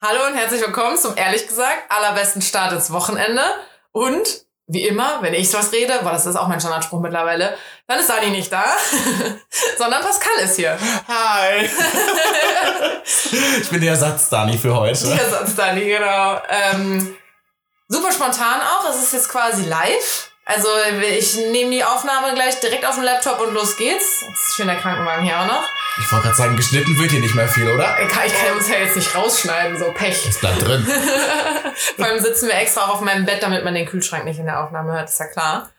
Hallo und herzlich willkommen zum ehrlich gesagt allerbesten Start ins Wochenende. Und wie immer, wenn ich was rede, weil das ist auch mein Standardspruch mittlerweile, dann ist Dani nicht da, sondern Pascal ist hier. Hi. ich bin der Ersatz Dani für heute. Der Ersatz Dani, genau. Ähm, super spontan auch. Es ist jetzt quasi live. Also ich nehme die Aufnahme gleich direkt auf den Laptop und los geht's. Jetzt ist schön der Krankenwagen hier auch noch. Ich wollte gerade sagen, geschnitten wird hier nicht mehr viel, oder? Ich kann, ich kann uns ja jetzt nicht rausschneiden, so Pech. Das bleibt drin. Vor allem sitzen wir extra auch auf meinem Bett, damit man den Kühlschrank nicht in der Aufnahme hört, ist ja klar.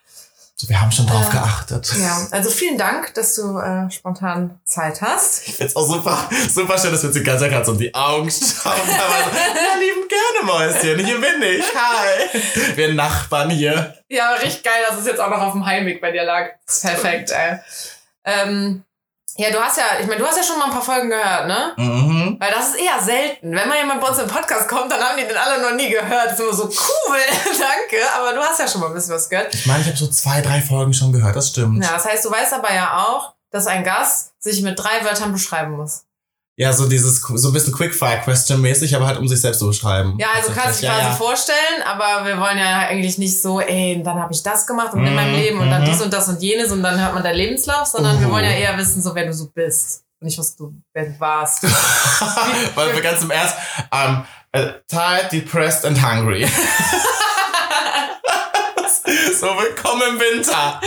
Wir haben schon drauf äh, geachtet. Ja, also vielen Dank, dass du äh, spontan Zeit hast. Ich find's auch super, super schön, dass wir uns die ganze Zeit so um die Augen schauen. Ja, lieben gerne, Mäuschen. Hier bin ich. Hi. Wir Nachbarn hier. Ja, richtig geil, dass es jetzt auch noch auf dem Heimweg bei dir lag. Perfekt, ey. Ähm, ja, du hast ja, ich meine, du hast ja schon mal ein paar Folgen gehört, ne? Mhm. Weil das ist eher selten. Wenn mal jemand bei uns im Podcast kommt, dann haben die den alle noch nie gehört. Das ist immer so cool, danke. Aber du hast ja schon mal ein bisschen was gehört. Ich meine, ich habe so zwei, drei Folgen schon gehört, das stimmt. Ja, das heißt, du weißt aber ja auch, dass ein Gast sich mit drei Wörtern beschreiben muss. Ja, so dieses, so ein bisschen Quickfire-Question-mäßig, aber halt um sich selbst zu beschreiben. Ja, also kannst du dich quasi ja. vorstellen, aber wir wollen ja eigentlich nicht so, ey, dann habe ich das gemacht und mm, in meinem mhm, Leben und dann mhm. dies und das und jenes und dann hört man deinen Lebenslauf, sondern uh. wir wollen ja eher wissen, so wer du so bist. Und nicht, was du, wer du warst. Weil wir ganz im Ernst, um, uh, tired, depressed and hungry. so, willkommen im Winter.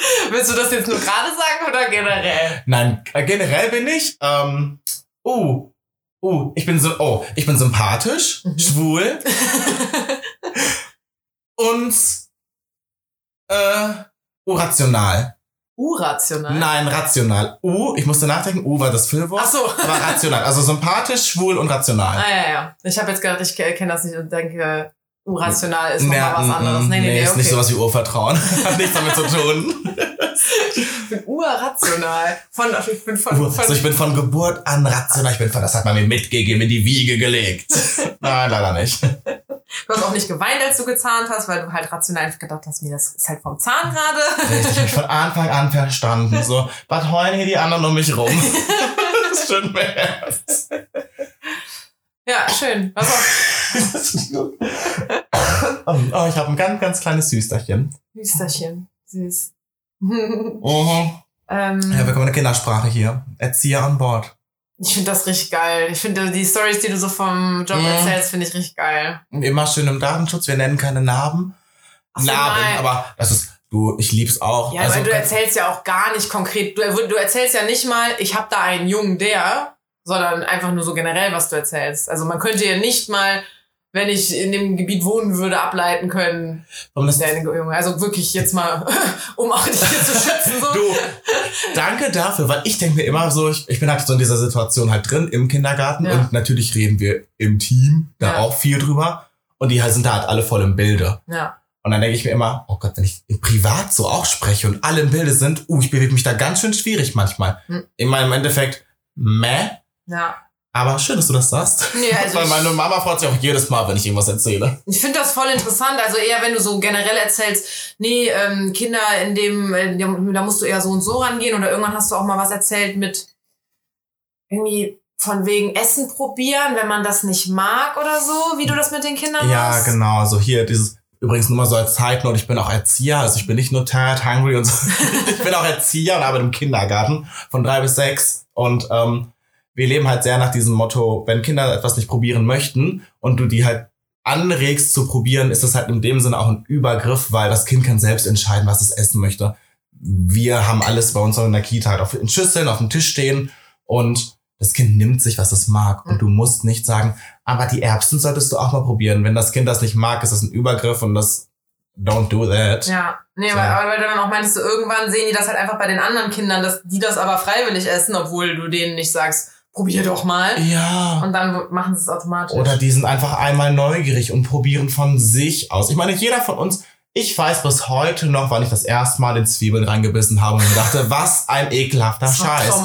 Willst du das jetzt nur gerade sagen oder generell? Nein, äh, generell bin ich. Ähm, uh, uh, ich bin so, oh, ich bin sympathisch, mhm. schwul und äh, urational. Urational? Nein, rational. U, ich musste nachdenken, U war das Füllwort. Ach so. Aber rational. Also sympathisch, schwul und rational. Ah, ja, ja. Ich habe jetzt gedacht, ich kenne das nicht und denke, Urational ist nochmal was anderes. Nee, nee, nee, nee ist okay. nicht sowas wie Urvertrauen. Hat nichts damit zu tun. Ich bin urrational. Von, ich bin von, von, also ich bin von Geburt an rational. Ich bin von, das hat man mir mitgegeben, in die Wiege gelegt. Nein, leider nicht. Du hast auch nicht geweint, als du gezahnt hast, weil du halt rational gedacht hast, nee, das ist halt vom Zahn gerade. Richtig, ich von Anfang an verstanden. So, was heulen hier die anderen um mich rum? das ist schön wär's. Ja, schön. Was auch. oh, ich habe ein ganz, ganz kleines Süsterchen. Süsterchen. Süß. Uh ähm, ja, wir kommen in der Kindersprache hier. Erzieher an Bord. Ich finde das richtig geil. Ich finde die Stories, die du so vom Job mhm. erzählst, finde ich richtig geil. Und immer schön im Datenschutz. Wir nennen keine Narben. So, Narben, nein. aber das ist du, ich lieb's auch. Ja, also, weil du erzählst ja auch gar nicht konkret. Du, du erzählst ja nicht mal, ich habe da einen Jungen, der, sondern einfach nur so generell, was du erzählst. Also man könnte ja nicht mal, wenn ich in dem Gebiet wohnen würde, ableiten können. Also wirklich jetzt mal, um auch dich hier zu schützen. So. Du, danke dafür, weil ich denke mir immer so, ich, ich bin halt so in dieser Situation halt drin im Kindergarten ja. und natürlich reden wir im Team da ja. auch viel drüber und die sind da halt alle voll im Bilde. Ja. Und dann denke ich mir immer, oh Gott, wenn ich privat so auch spreche und alle im Bilde sind, uh, ich bewege mich da ganz schön schwierig manchmal. Hm. In meinem Endeffekt, meh, ja. Aber schön, dass du das sagst. Ja, also Weil meine Mama freut sich auch jedes Mal, wenn ich irgendwas erzähle. Ich finde das voll interessant. Also eher, wenn du so generell erzählst, nee, ähm, Kinder in dem, in dem, da musst du eher so und so rangehen. Oder irgendwann hast du auch mal was erzählt mit irgendwie von wegen Essen probieren, wenn man das nicht mag oder so, wie du das mit den Kindern ja, machst. Ja, genau. So hier dieses, übrigens nur mal so als Zeitnot, ich bin auch Erzieher. Also ich bin nicht nur tired, hungry und so. ich bin auch Erzieher und arbeite im Kindergarten von drei bis sechs. Und ähm, wir leben halt sehr nach diesem Motto, wenn Kinder etwas nicht probieren möchten und du die halt anregst zu probieren, ist das halt in dem Sinne auch ein Übergriff, weil das Kind kann selbst entscheiden, was es essen möchte. Wir haben alles bei uns in der Kita halt auf den Schüsseln, auf dem Tisch stehen und das Kind nimmt sich, was es mag. Und du musst nicht sagen, aber die Erbsen solltest du auch mal probieren. Wenn das Kind das nicht mag, ist das ein Übergriff und das don't do that. Ja, nee, so. weil, weil du dann auch meinst, du, irgendwann sehen die das halt einfach bei den anderen Kindern, dass die das aber freiwillig essen, obwohl du denen nicht sagst, probier doch mal. Ja. Und dann machen sie es automatisch. Oder die sind einfach einmal neugierig und probieren von sich aus. Ich meine, jeder von uns, ich weiß bis heute noch, wann ich das erste Mal in Zwiebeln reingebissen habe und dachte, was ein ekelhafter Scheiß.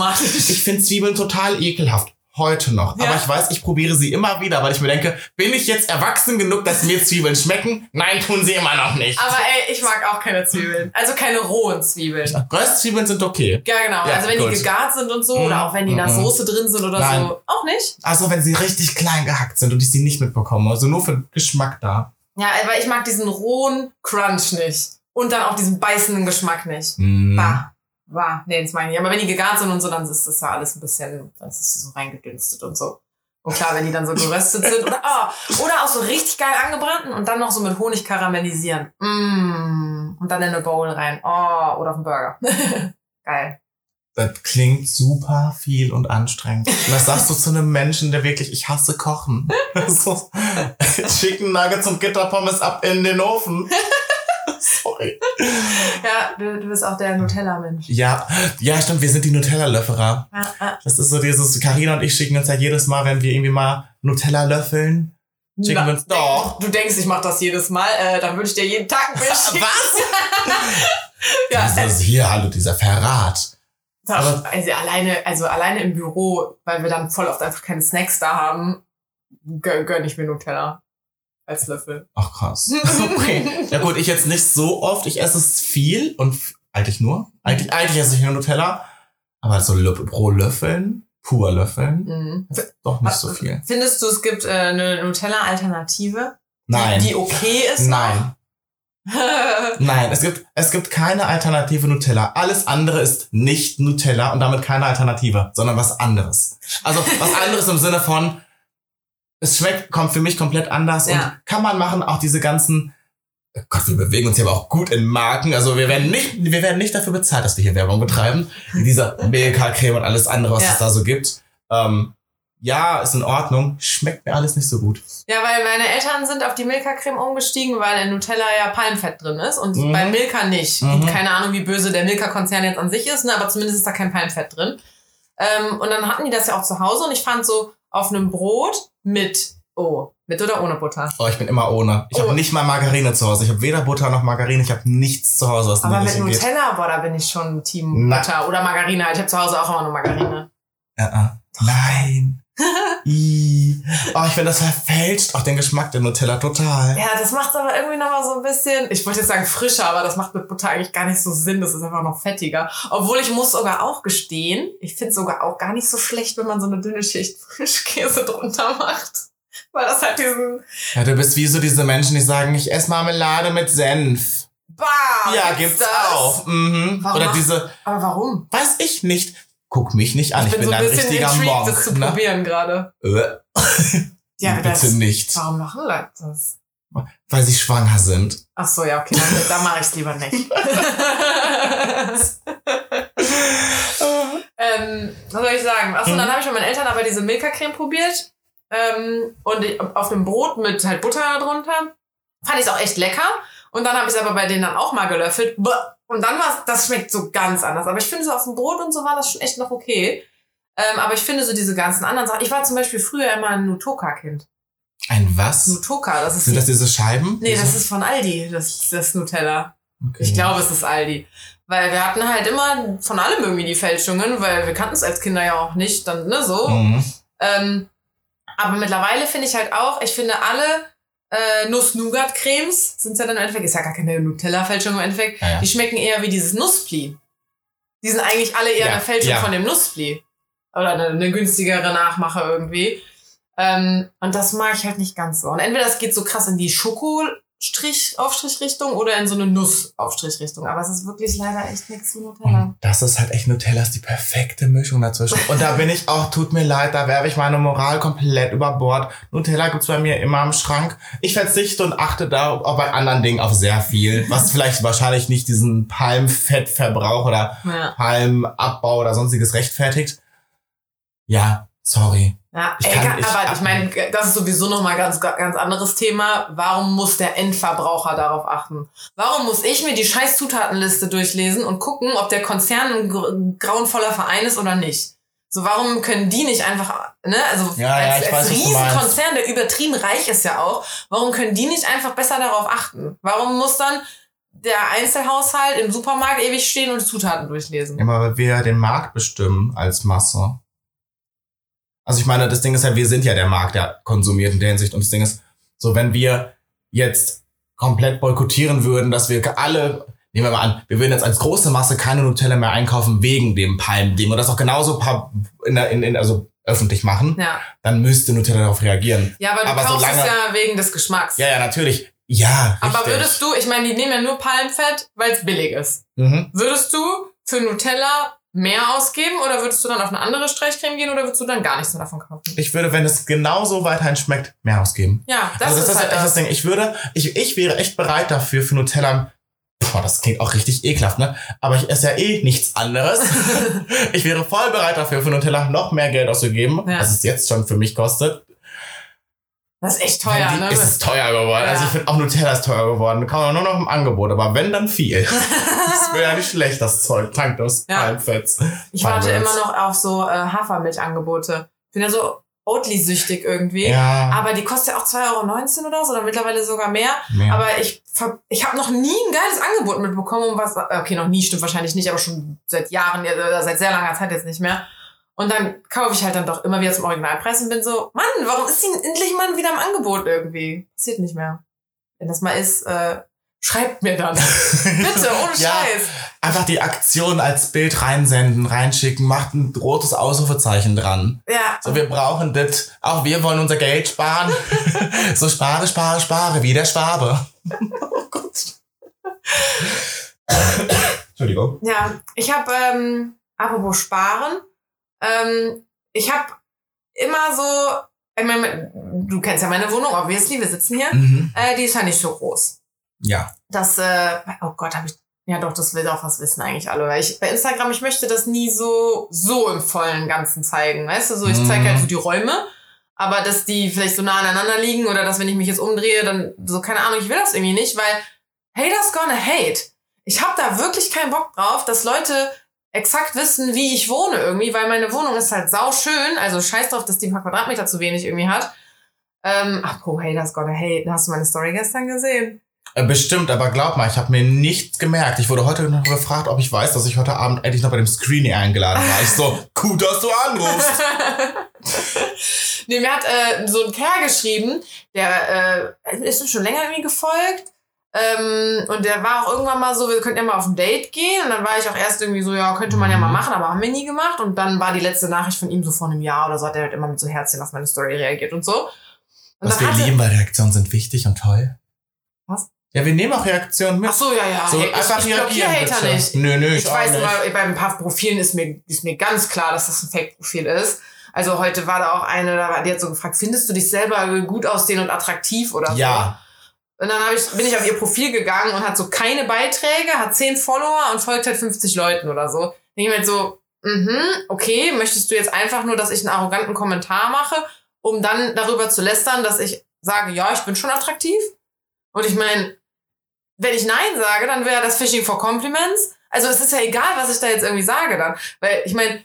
Ich finde Zwiebeln total ekelhaft. Heute noch. Ja. Aber ich weiß, ich probiere sie immer wieder, weil ich mir denke, bin ich jetzt erwachsen genug, dass mir Zwiebeln schmecken? Nein, tun sie immer noch nicht. Aber ey, ich mag auch keine Zwiebeln. Also keine rohen Zwiebeln. Röstzwiebeln sind okay. Ja, genau. Ja, also wenn gut. die gegart sind und so, Mhm. oder auch wenn die in der Mhm. Soße drin sind oder Nein. so. Auch nicht? Also wenn sie richtig klein gehackt sind und ich sie nicht mitbekomme. Also nur für Geschmack da. Ja, aber ich mag diesen rohen Crunch nicht. Und dann auch diesen beißenden Geschmack nicht. Mm. Bah. Bah. Nee, das meine ich. Aber wenn die gegart sind und so, dann ist das ja alles ein bisschen, dann ist es so reingedünstet und so. Und klar, wenn die dann so geröstet sind oder, oh, oder auch so richtig geil angebrannten und dann noch so mit Honig karamellisieren. Mm. Und dann in eine Bowl rein. Oh, oder auf einen Burger. geil. Das klingt super viel und anstrengend. Und das sagst du zu einem Menschen, der wirklich, ich hasse Kochen. so, Chicken Nuggets und Gitterpommes ab in den Ofen. Sorry. Ja, du, du bist auch der Nutella-Mensch. Ja, ja, stimmt, wir sind die Nutella-Löfferer. Ja, ja. Das ist so dieses, Carina und ich schicken uns ja jedes Mal, wenn wir irgendwie mal Nutella löffeln. Schicken Na, wir uns doch. Du denkst, ich mach das jedes Mal, äh, dann würde ich dir jeden Tag ein. Was? Ja, äh, Dieses hier, hallo, dieser Verrat. Doch, Aber- also alleine, also alleine im Büro, weil wir dann voll oft einfach keine Snacks da haben, gönn, gönn ich mir Nutella als Löffel. Ach krass. Okay. Ja gut, ich jetzt nicht so oft. Ich esse es viel und eigentlich nur. Eigentlich, eigentlich esse ich nur Nutella. Aber so Lö- pro Löffeln, pur Löffeln, Mhm. doch nicht so viel. Findest du, es gibt äh, eine Nutella-Alternative? Nein. Die, die okay ist? Nein. Nein, es gibt, es gibt keine Alternative Nutella. Alles andere ist nicht Nutella und damit keine Alternative, sondern was anderes. Also was anderes im Sinne von, es schmeckt, kommt für mich komplett anders Ja. und kann man machen, auch diese ganzen, oh Gott, wir bewegen uns hier aber auch gut in Marken. Also wir werden nicht, wir werden nicht dafür bezahlt, dass wir hier Werbung betreiben. Diese Milka-Creme und alles andere, was Ja. es da so gibt. Ähm, ja, ist in Ordnung. Schmeckt mir alles nicht so gut. Ja, weil meine Eltern sind auf die Milka-Creme umgestiegen, weil in Nutella ja Palmfett drin ist und Mhm. bei Milka nicht. Mhm. Und keine Ahnung, wie böse der Milka-Konzern jetzt an sich ist, ne? aber zumindest ist da kein Palmfett drin. Ähm, und dann hatten die das ja auch zu Hause und ich fand so auf einem Brot mit, oh, mit oder ohne Butter. Oh, ich bin immer ohne. Ich Oh. habe nicht mal Margarine zu Hause. Ich habe weder Butter noch Margarine. Ich habe nichts zu Hause, was Aber mit Richtung geht. Nutella, boah, da bin ich schon Team Na. Butter oder Margarine. Ich habe zu Hause auch immer nur Margarine. Ja, ah. Nein. I. Oh, ich finde, das verfälscht auch den Geschmack der Nutella total. Ja, das macht aber irgendwie nochmal so ein bisschen, ich wollte jetzt sagen frischer, aber das macht mit Butter eigentlich gar nicht so Sinn. Das ist einfach noch fettiger. Obwohl ich muss sogar auch gestehen, ich finde sogar auch gar nicht so schlecht, wenn man so eine dünne Schicht Frischkäse drunter macht. Weil das halt diesen, Ja, du bist wie so diese Menschen, die sagen, ich esse Marmelade mit Senf. bah, ja, gibt's das? auch. Mhm. Warum Oder diese, Aber warum? weiß ich nicht. Guck mich nicht an, ich, ich bin, bin so ein ein bisschen richtiger intrigued, das zu Monk. Ne? probieren gerade. Äh, Ja, bitte das, nicht. warum machen Leute das? Weil sie schwanger sind. Ach so, ja, okay, dann, dann mache ich es lieber nicht. ähm, was soll ich sagen? Achso, Mhm. dann habe ich mit meinen Eltern aber diese Milka-Creme probiert. Ähm, und ich, auf dem Brot mit halt Butter drunter. Fand ich es auch echt lecker. Und dann habe ich es aber bei denen dann auch mal gelöffelt. Und dann war das schmeckt so ganz anders. Aber ich finde so auf dem Brot und so war das schon echt noch okay. Ähm, aber ich finde so diese ganzen anderen Sachen. Ich war zum Beispiel früher immer ein Nutoka-Kind. Ein was? Nutoka, das ist Sind das diese Scheiben? Nee, das Diese- ist von Aldi, das, das Nutella. Okay. Ich glaube, es ist Aldi. Weil wir hatten halt immer von allem irgendwie die Fälschungen, weil wir kannten es als Kinder ja auch nicht, dann, ne, so. Mhm. Ähm, aber mittlerweile finde ich halt auch, ich finde alle äh, Nuss-Nougat-Cremes sind ja dann im Endeffekt, ist ja gar keine Nutella-Fälschung im Endeffekt, Ja, ja. die schmecken eher wie dieses Nusspli. Die sind eigentlich alle eher Ja, eine Fälschung von dem Nusspli. Oder eine, eine günstigere Nachmache irgendwie. Ähm, und das mag ich halt nicht ganz so. Und entweder es geht so krass in die Schoko-Aufstrichrichtung oder in so eine Nuss-Aufstrichrichtung. Aber es ist wirklich leider echt nichts für Nutella. Und das ist halt echt Nutella, ist die perfekte Mischung dazwischen. Und da bin ich auch, tut mir leid, da werfe ich meine Moral komplett über Bord. Nutella gibt's bei mir immer im Schrank. Ich verzichte und achte da auch bei anderen Dingen auf sehr viel, was vielleicht wahrscheinlich nicht diesen Palmfettverbrauch oder Ja. Palmabbau oder sonstiges rechtfertigt. Ja, sorry. Ja, Ich kann- ich- aber ich meine, das ist sowieso nochmal ganz, ganz anderes Thema. Warum muss der Endverbraucher darauf achten? Warum muss ich mir die scheiß Zutatenliste durchlesen und gucken, ob der Konzern ein gr- grauenvoller Verein ist oder nicht? So, warum können die nicht einfach, ne, also Ja, ja, als, ich als weiß. Riesenkonzern, der übertrieben reich ist ja auch, warum können die nicht einfach besser darauf achten? Warum muss dann der Einzelhaushalt im Supermarkt ewig stehen und die Zutaten durchlesen? Immer weil wir den Markt bestimmen als Masse. Also ich meine, das Ding ist ja, wir sind ja der Markt, der konsumiert in der Hinsicht. Und das Ding ist, so wenn wir jetzt komplett boykottieren würden, dass wir alle, nehmen wir mal an, wir würden jetzt als große Masse keine Nutella mehr einkaufen wegen dem Palmding und das auch genauso in, der- in, in, also öffentlich machen, Ja. dann müsste Nutella darauf reagieren. Ja, aber du Aber kaufst solange- es ja wegen des Geschmacks. Ja, ja, natürlich. Ja, aber richtig. würdest du, ich meine, die nehmen ja nur Palmfett, weil es billig ist. Mhm. Würdest du für Nutella mehr ausgeben oder würdest du dann auf eine andere Streichcreme gehen oder würdest du dann gar nichts mehr davon kaufen? Ich würde, wenn es genauso weiterhin schmeckt, mehr ausgeben. Ja, das, also ist, das ist halt echt das. das Ding. Ich würde, ich, ich wäre echt bereit dafür für Nutella. Boah, das klingt auch richtig ekelhaft, ne? Aber ich esse ja eh nichts anderes. ich wäre voll bereit dafür, für Nutella noch mehr Geld auszugeben, Ja. als es jetzt schon für mich kostet. Das ist echt teuer, die, ne? Es ist teuer geworden. Ja. Also ich finde auch Nutella ist teuer geworden. Kann man nur noch im Angebot, aber wenn, dann viel. das wäre ja nicht schlecht, das Zeug. Tankt aus Ja. Palmfetts. Ich warte immer noch auf so äh, Hafermilchangebote. Ich bin ja so Oatly-süchtig irgendwie. Ja. Aber die kostet ja auch 2,19 Euro oder so, oder mittlerweile sogar mehr. mehr. Aber ich, ich habe noch nie ein geiles Angebot mitbekommen, um was. Okay, noch nie stimmt wahrscheinlich nicht, aber schon seit Jahren, äh, oder seit sehr langer Zeit jetzt nicht mehr. Und dann kaufe ich halt dann doch immer wieder zum Originalpreis und bin so, Mann, warum ist die endlich mal wieder im Angebot irgendwie? Passiert nicht mehr. Wenn das mal ist, äh, schreibt mir dann. Bitte, ohne Ja. Scheiß. Einfach die Aktion als Bild reinsenden, reinschicken, macht ein rotes Ausrufezeichen dran. Ja. So, wir brauchen das. Auch wir wollen unser Geld sparen. so spare, spare, spare, wie der Schwabe. oh Gott. Entschuldigung. Ja, ich habe, ähm, apropos Sparen, ähm, ich habe immer so, ich meine, du kennst ja meine Wohnung, obviously, wir sitzen hier, Mhm. äh, die ist ja nicht so groß. Ja. Das, äh, oh Gott, habe ich, ja doch, das will auch was wissen eigentlich alle, weil ich bei Instagram, ich möchte das nie so, so im vollen Ganzen zeigen, weißt du, so, ich zeige Mhm. halt so die Räume, aber dass die vielleicht so nah aneinander liegen oder dass wenn ich mich jetzt umdrehe, dann so, keine Ahnung, ich will das irgendwie nicht, weil haters gonna hate. Ich habe da wirklich keinen Bock drauf, dass Leute exakt wissen, wie ich wohne irgendwie, weil meine Wohnung ist halt sauschön, also scheiß drauf, dass die ein paar Quadratmeter zu wenig irgendwie hat. Ähm, ach, oh, haters gonna hate. Hast du meine Story gestern gesehen? Äh, Bestimmt, aber glaub mal, ich habe mir nichts gemerkt. Ich wurde heute noch gefragt, ob ich weiß, dass ich heute Abend endlich noch bei dem Screening eingeladen war. Ich so, gut, dass du anrufst. nee, mir hat äh, so ein Kerl geschrieben, der äh, ist schon länger irgendwie gefolgt. Ähm, und der war auch irgendwann mal so, wir könnten ja mal auf ein Date gehen. Und dann war ich auch erst irgendwie so, ja, könnte man ja mal Mhm. machen, aber haben wir nie gemacht. Und dann war die letzte Nachricht von ihm so vor einem Jahr oder so, hat er halt immer mit so Herzchen auf meine Story reagiert und so. Und Was wir hatte- lieben, weil Reaktionen sind wichtig und toll. Was? Ja, wir nehmen auch Reaktionen mit. Ach so, ja, ja. So, hey, einfach ich, ich reagieren, Hater bitte. nicht. Nö, nö, Ich, ich, weiß nicht. immer, bei ein paar Profilen ist mir, ist mir ganz klar, dass das ein Fake-Profil ist. Also heute war da auch eine, die hat so gefragt, findest du dich selber gut aussehen und attraktiv oder so? Ja. Und dann ich, bin ich auf ihr Profil gegangen und hat so keine Beiträge, hat 10 Follower und folgt halt 50 Leuten oder so. Denke ich mir halt so, mhm, okay, möchtest du jetzt einfach nur, dass ich einen arroganten Kommentar mache, um dann darüber zu lästern, dass ich sage, ja, ich bin schon attraktiv? Und ich meine, wenn ich Nein sage, dann wäre das Fishing for Compliments. Also es ist ja egal, was ich da jetzt irgendwie sage dann. Weil ich meine,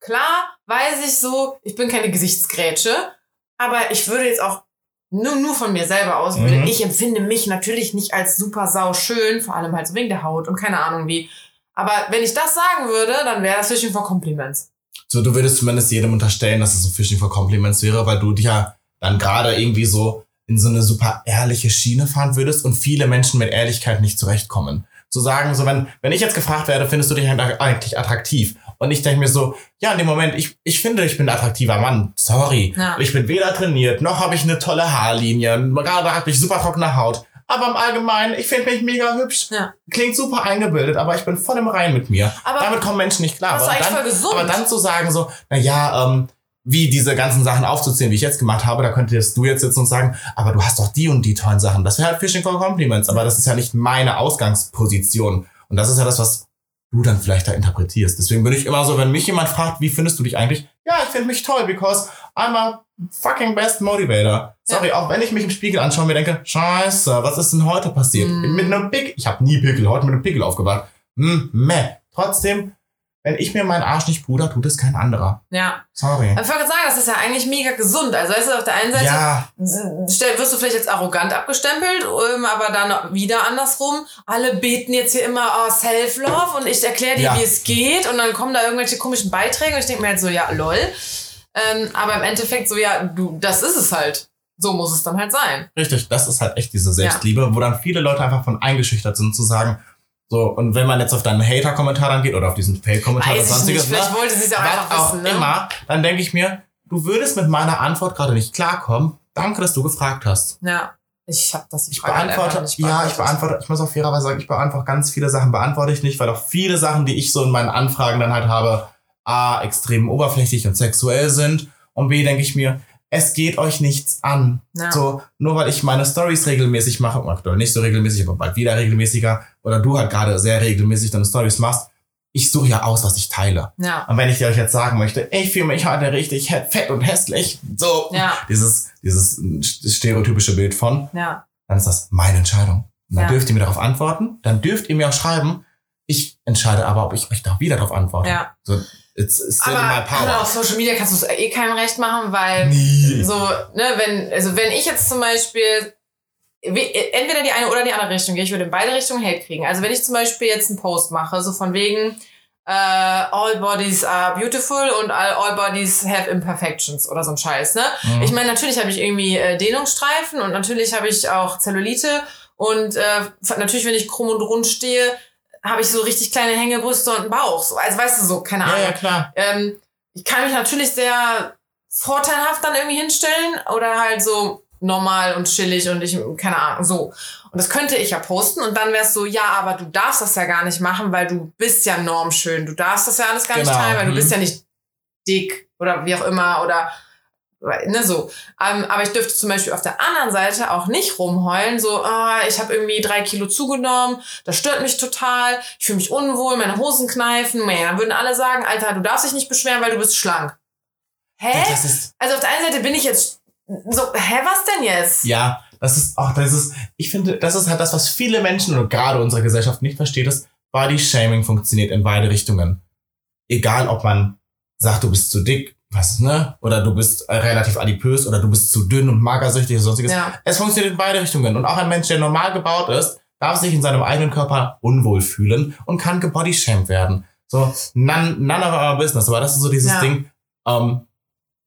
klar weiß ich so, ich bin keine Gesichtsgrätsche, aber ich würde jetzt auch nur, nur von mir selber aus, Mhm. ich empfinde mich natürlich nicht als super sau schön, vor allem halt so wegen der Haut und keine Ahnung wie. Aber wenn ich das sagen würde, dann wäre das Fishing for Compliments. So, du würdest zumindest jedem unterstellen, dass es so Fishing for Compliments wäre, weil du dich ja dann gerade irgendwie so in so eine super ehrliche Schiene fahren würdest und viele Menschen mit Ehrlichkeit nicht zurechtkommen. Zu sagen, so wenn, wenn ich jetzt gefragt werde, findest du dich eigentlich attraktiv? Und ich denke mir so, ja, in dem Moment, ich, ich finde, ich bin ein attraktiver Mann. Sorry. Ja. Ich bin weder trainiert, noch habe ich eine tolle Haarlinie. Gerade habe ich super trockene Haut. Aber im Allgemeinen, ich finde mich mega hübsch. Ja. Klingt super eingebildet, aber ich bin voll im Rein mit mir. Aber Damit kommen Menschen nicht klar. Aber dann, aber dann zu sagen so, na ja, ähm, wie diese ganzen Sachen aufzuzählen, wie ich jetzt gemacht habe, da könntest du jetzt sitzen und sagen, aber du hast doch die und die tollen Sachen. Das wäre halt Fishing for Compliments, aber das ist ja nicht meine Ausgangsposition. Und das ist ja das, was du dann vielleicht da interpretierst. Deswegen bin ich immer so, wenn mich jemand fragt, wie findest du dich eigentlich? Ja, ich finde mich toll, because I'm a fucking best motivator. Sorry, auch wenn ich mich im Spiegel anschaue und mir denke, scheiße, was ist denn heute passiert? Mm. Mit einem Pickel. Ich habe nie Pickel, heute mit einem Pickel aufgewacht. Hm, meh. Trotzdem, wenn ich mir meinen Arsch nicht puder, tut es kein anderer. ja. Sorry. Aber ich wollte gerade sagen, das ist ja eigentlich mega gesund. Also weißt du, auf der einen Seite Ja, wirst du vielleicht jetzt arrogant abgestempelt, ähm, aber dann wieder andersrum. Alle beten jetzt hier immer oh, Self-Love und ich erkläre dir, Ja. wie es geht und dann kommen da irgendwelche komischen Beiträge und ich denke mir halt so, ja, lol. Ähm, aber im Endeffekt so, ja, du, das ist es halt. So muss es dann halt sein. Richtig, das ist halt echt diese Selbstliebe, wo dann viele Leute einfach von eingeschüchtert sind, zu sagen, so, und wenn man jetzt auf deinen Hater-Kommentar dann geht oder auf diesen Fake-Kommentar oder ich nicht, sonstiges, vielleicht ne, wollte sie es auch einfach auch wissen, ne? immer, dann denke ich mir, du würdest mit meiner Antwort gerade nicht klarkommen. Danke, dass du gefragt hast. Ja. Ich hab das, Ich beantworte, nicht ja, ich beantwortet. beantworte, ich muss auch fairerweise sagen, ich beantworte ganz viele Sachen beantworte ich nicht, weil auch viele Sachen, die ich so in meinen Anfragen dann halt habe, A, extrem oberflächlich und sexuell sind und B, denke ich mir, es geht euch nichts an. Ja. So, nur weil ich meine Stories regelmäßig mache, aktuell nicht so regelmäßig, aber bald wieder regelmäßiger, oder du halt gerade sehr regelmäßig deine Stories machst, ich suche ja aus, was ich teile. Ja. Und wenn ich dir euch jetzt sagen möchte, ich fühle mich heute richtig fett und hässlich, so, Ja. dieses, dieses stereotypische Bild von, Ja. dann ist das meine Entscheidung. Und dann Ja. dürft ihr mir darauf antworten, dann dürft ihr mir auch schreiben, ich entscheide aber, ob ich euch da wieder darauf antworte. Ja. So, it's, it's still in my Aber power. auf Social Media kannst du es eh keinem recht machen, weil Nie. so, ne, wenn, also wenn ich jetzt zum Beispiel entweder die eine oder die andere Richtung gehe, ich würde in beide Richtungen Hate kriegen. Also wenn ich zum Beispiel jetzt einen Post mache, so von wegen äh, all bodies are beautiful und all, all bodies have imperfections oder so ein Scheiß, ne? Mhm. Ich meine, natürlich habe ich irgendwie äh, Dehnungsstreifen und natürlich habe ich auch Zellulite und äh, natürlich, wenn ich krumm und rund stehe, habe ich so richtig kleine Hängebrüste und einen Bauch. So, also weißt du so, keine ja, Ahnung. ja, klar. Ähm, ich kann mich natürlich sehr vorteilhaft dann irgendwie hinstellen oder halt so normal und chillig und ich, keine Ahnung, so. Und das könnte ich ja posten und dann wär's so, ja, aber du darfst das ja gar nicht machen, weil du bist ja normschön. Du darfst das ja alles gar nicht Genau. teilen, weil du Mhm. bist ja nicht dick oder wie auch immer oder ne, so. Ähm, aber ich dürfte zum Beispiel auf der anderen Seite auch nicht rumheulen, so, ah, ich habe irgendwie drei Kilo zugenommen, das stört mich total, ich fühle mich unwohl, meine Hosen kneifen. Nee, dann würden alle sagen, Alter, du darfst dich nicht beschweren, weil du bist schlank. Hä? Also auf der einen Seite bin ich jetzt so, hä, was denn jetzt? ja, das ist auch, das ist, ich finde, das ist halt das, was viele Menschen und gerade unsere Gesellschaft nicht versteht, ist, Body Shaming funktioniert in beide Richtungen. Egal, ob man sagt, du bist zu dick, was, ne? Oder du bist äh, relativ adipös oder du bist zu dünn und magersüchtig oder sonstiges. Ja. Es funktioniert in beide Richtungen. Und auch ein Mensch, der normal gebaut ist, darf sich in seinem eigenen Körper unwohl fühlen und kann gebodyshamed werden. So, none, none of our business. Aber das ist so dieses Ja. Ding. Ähm,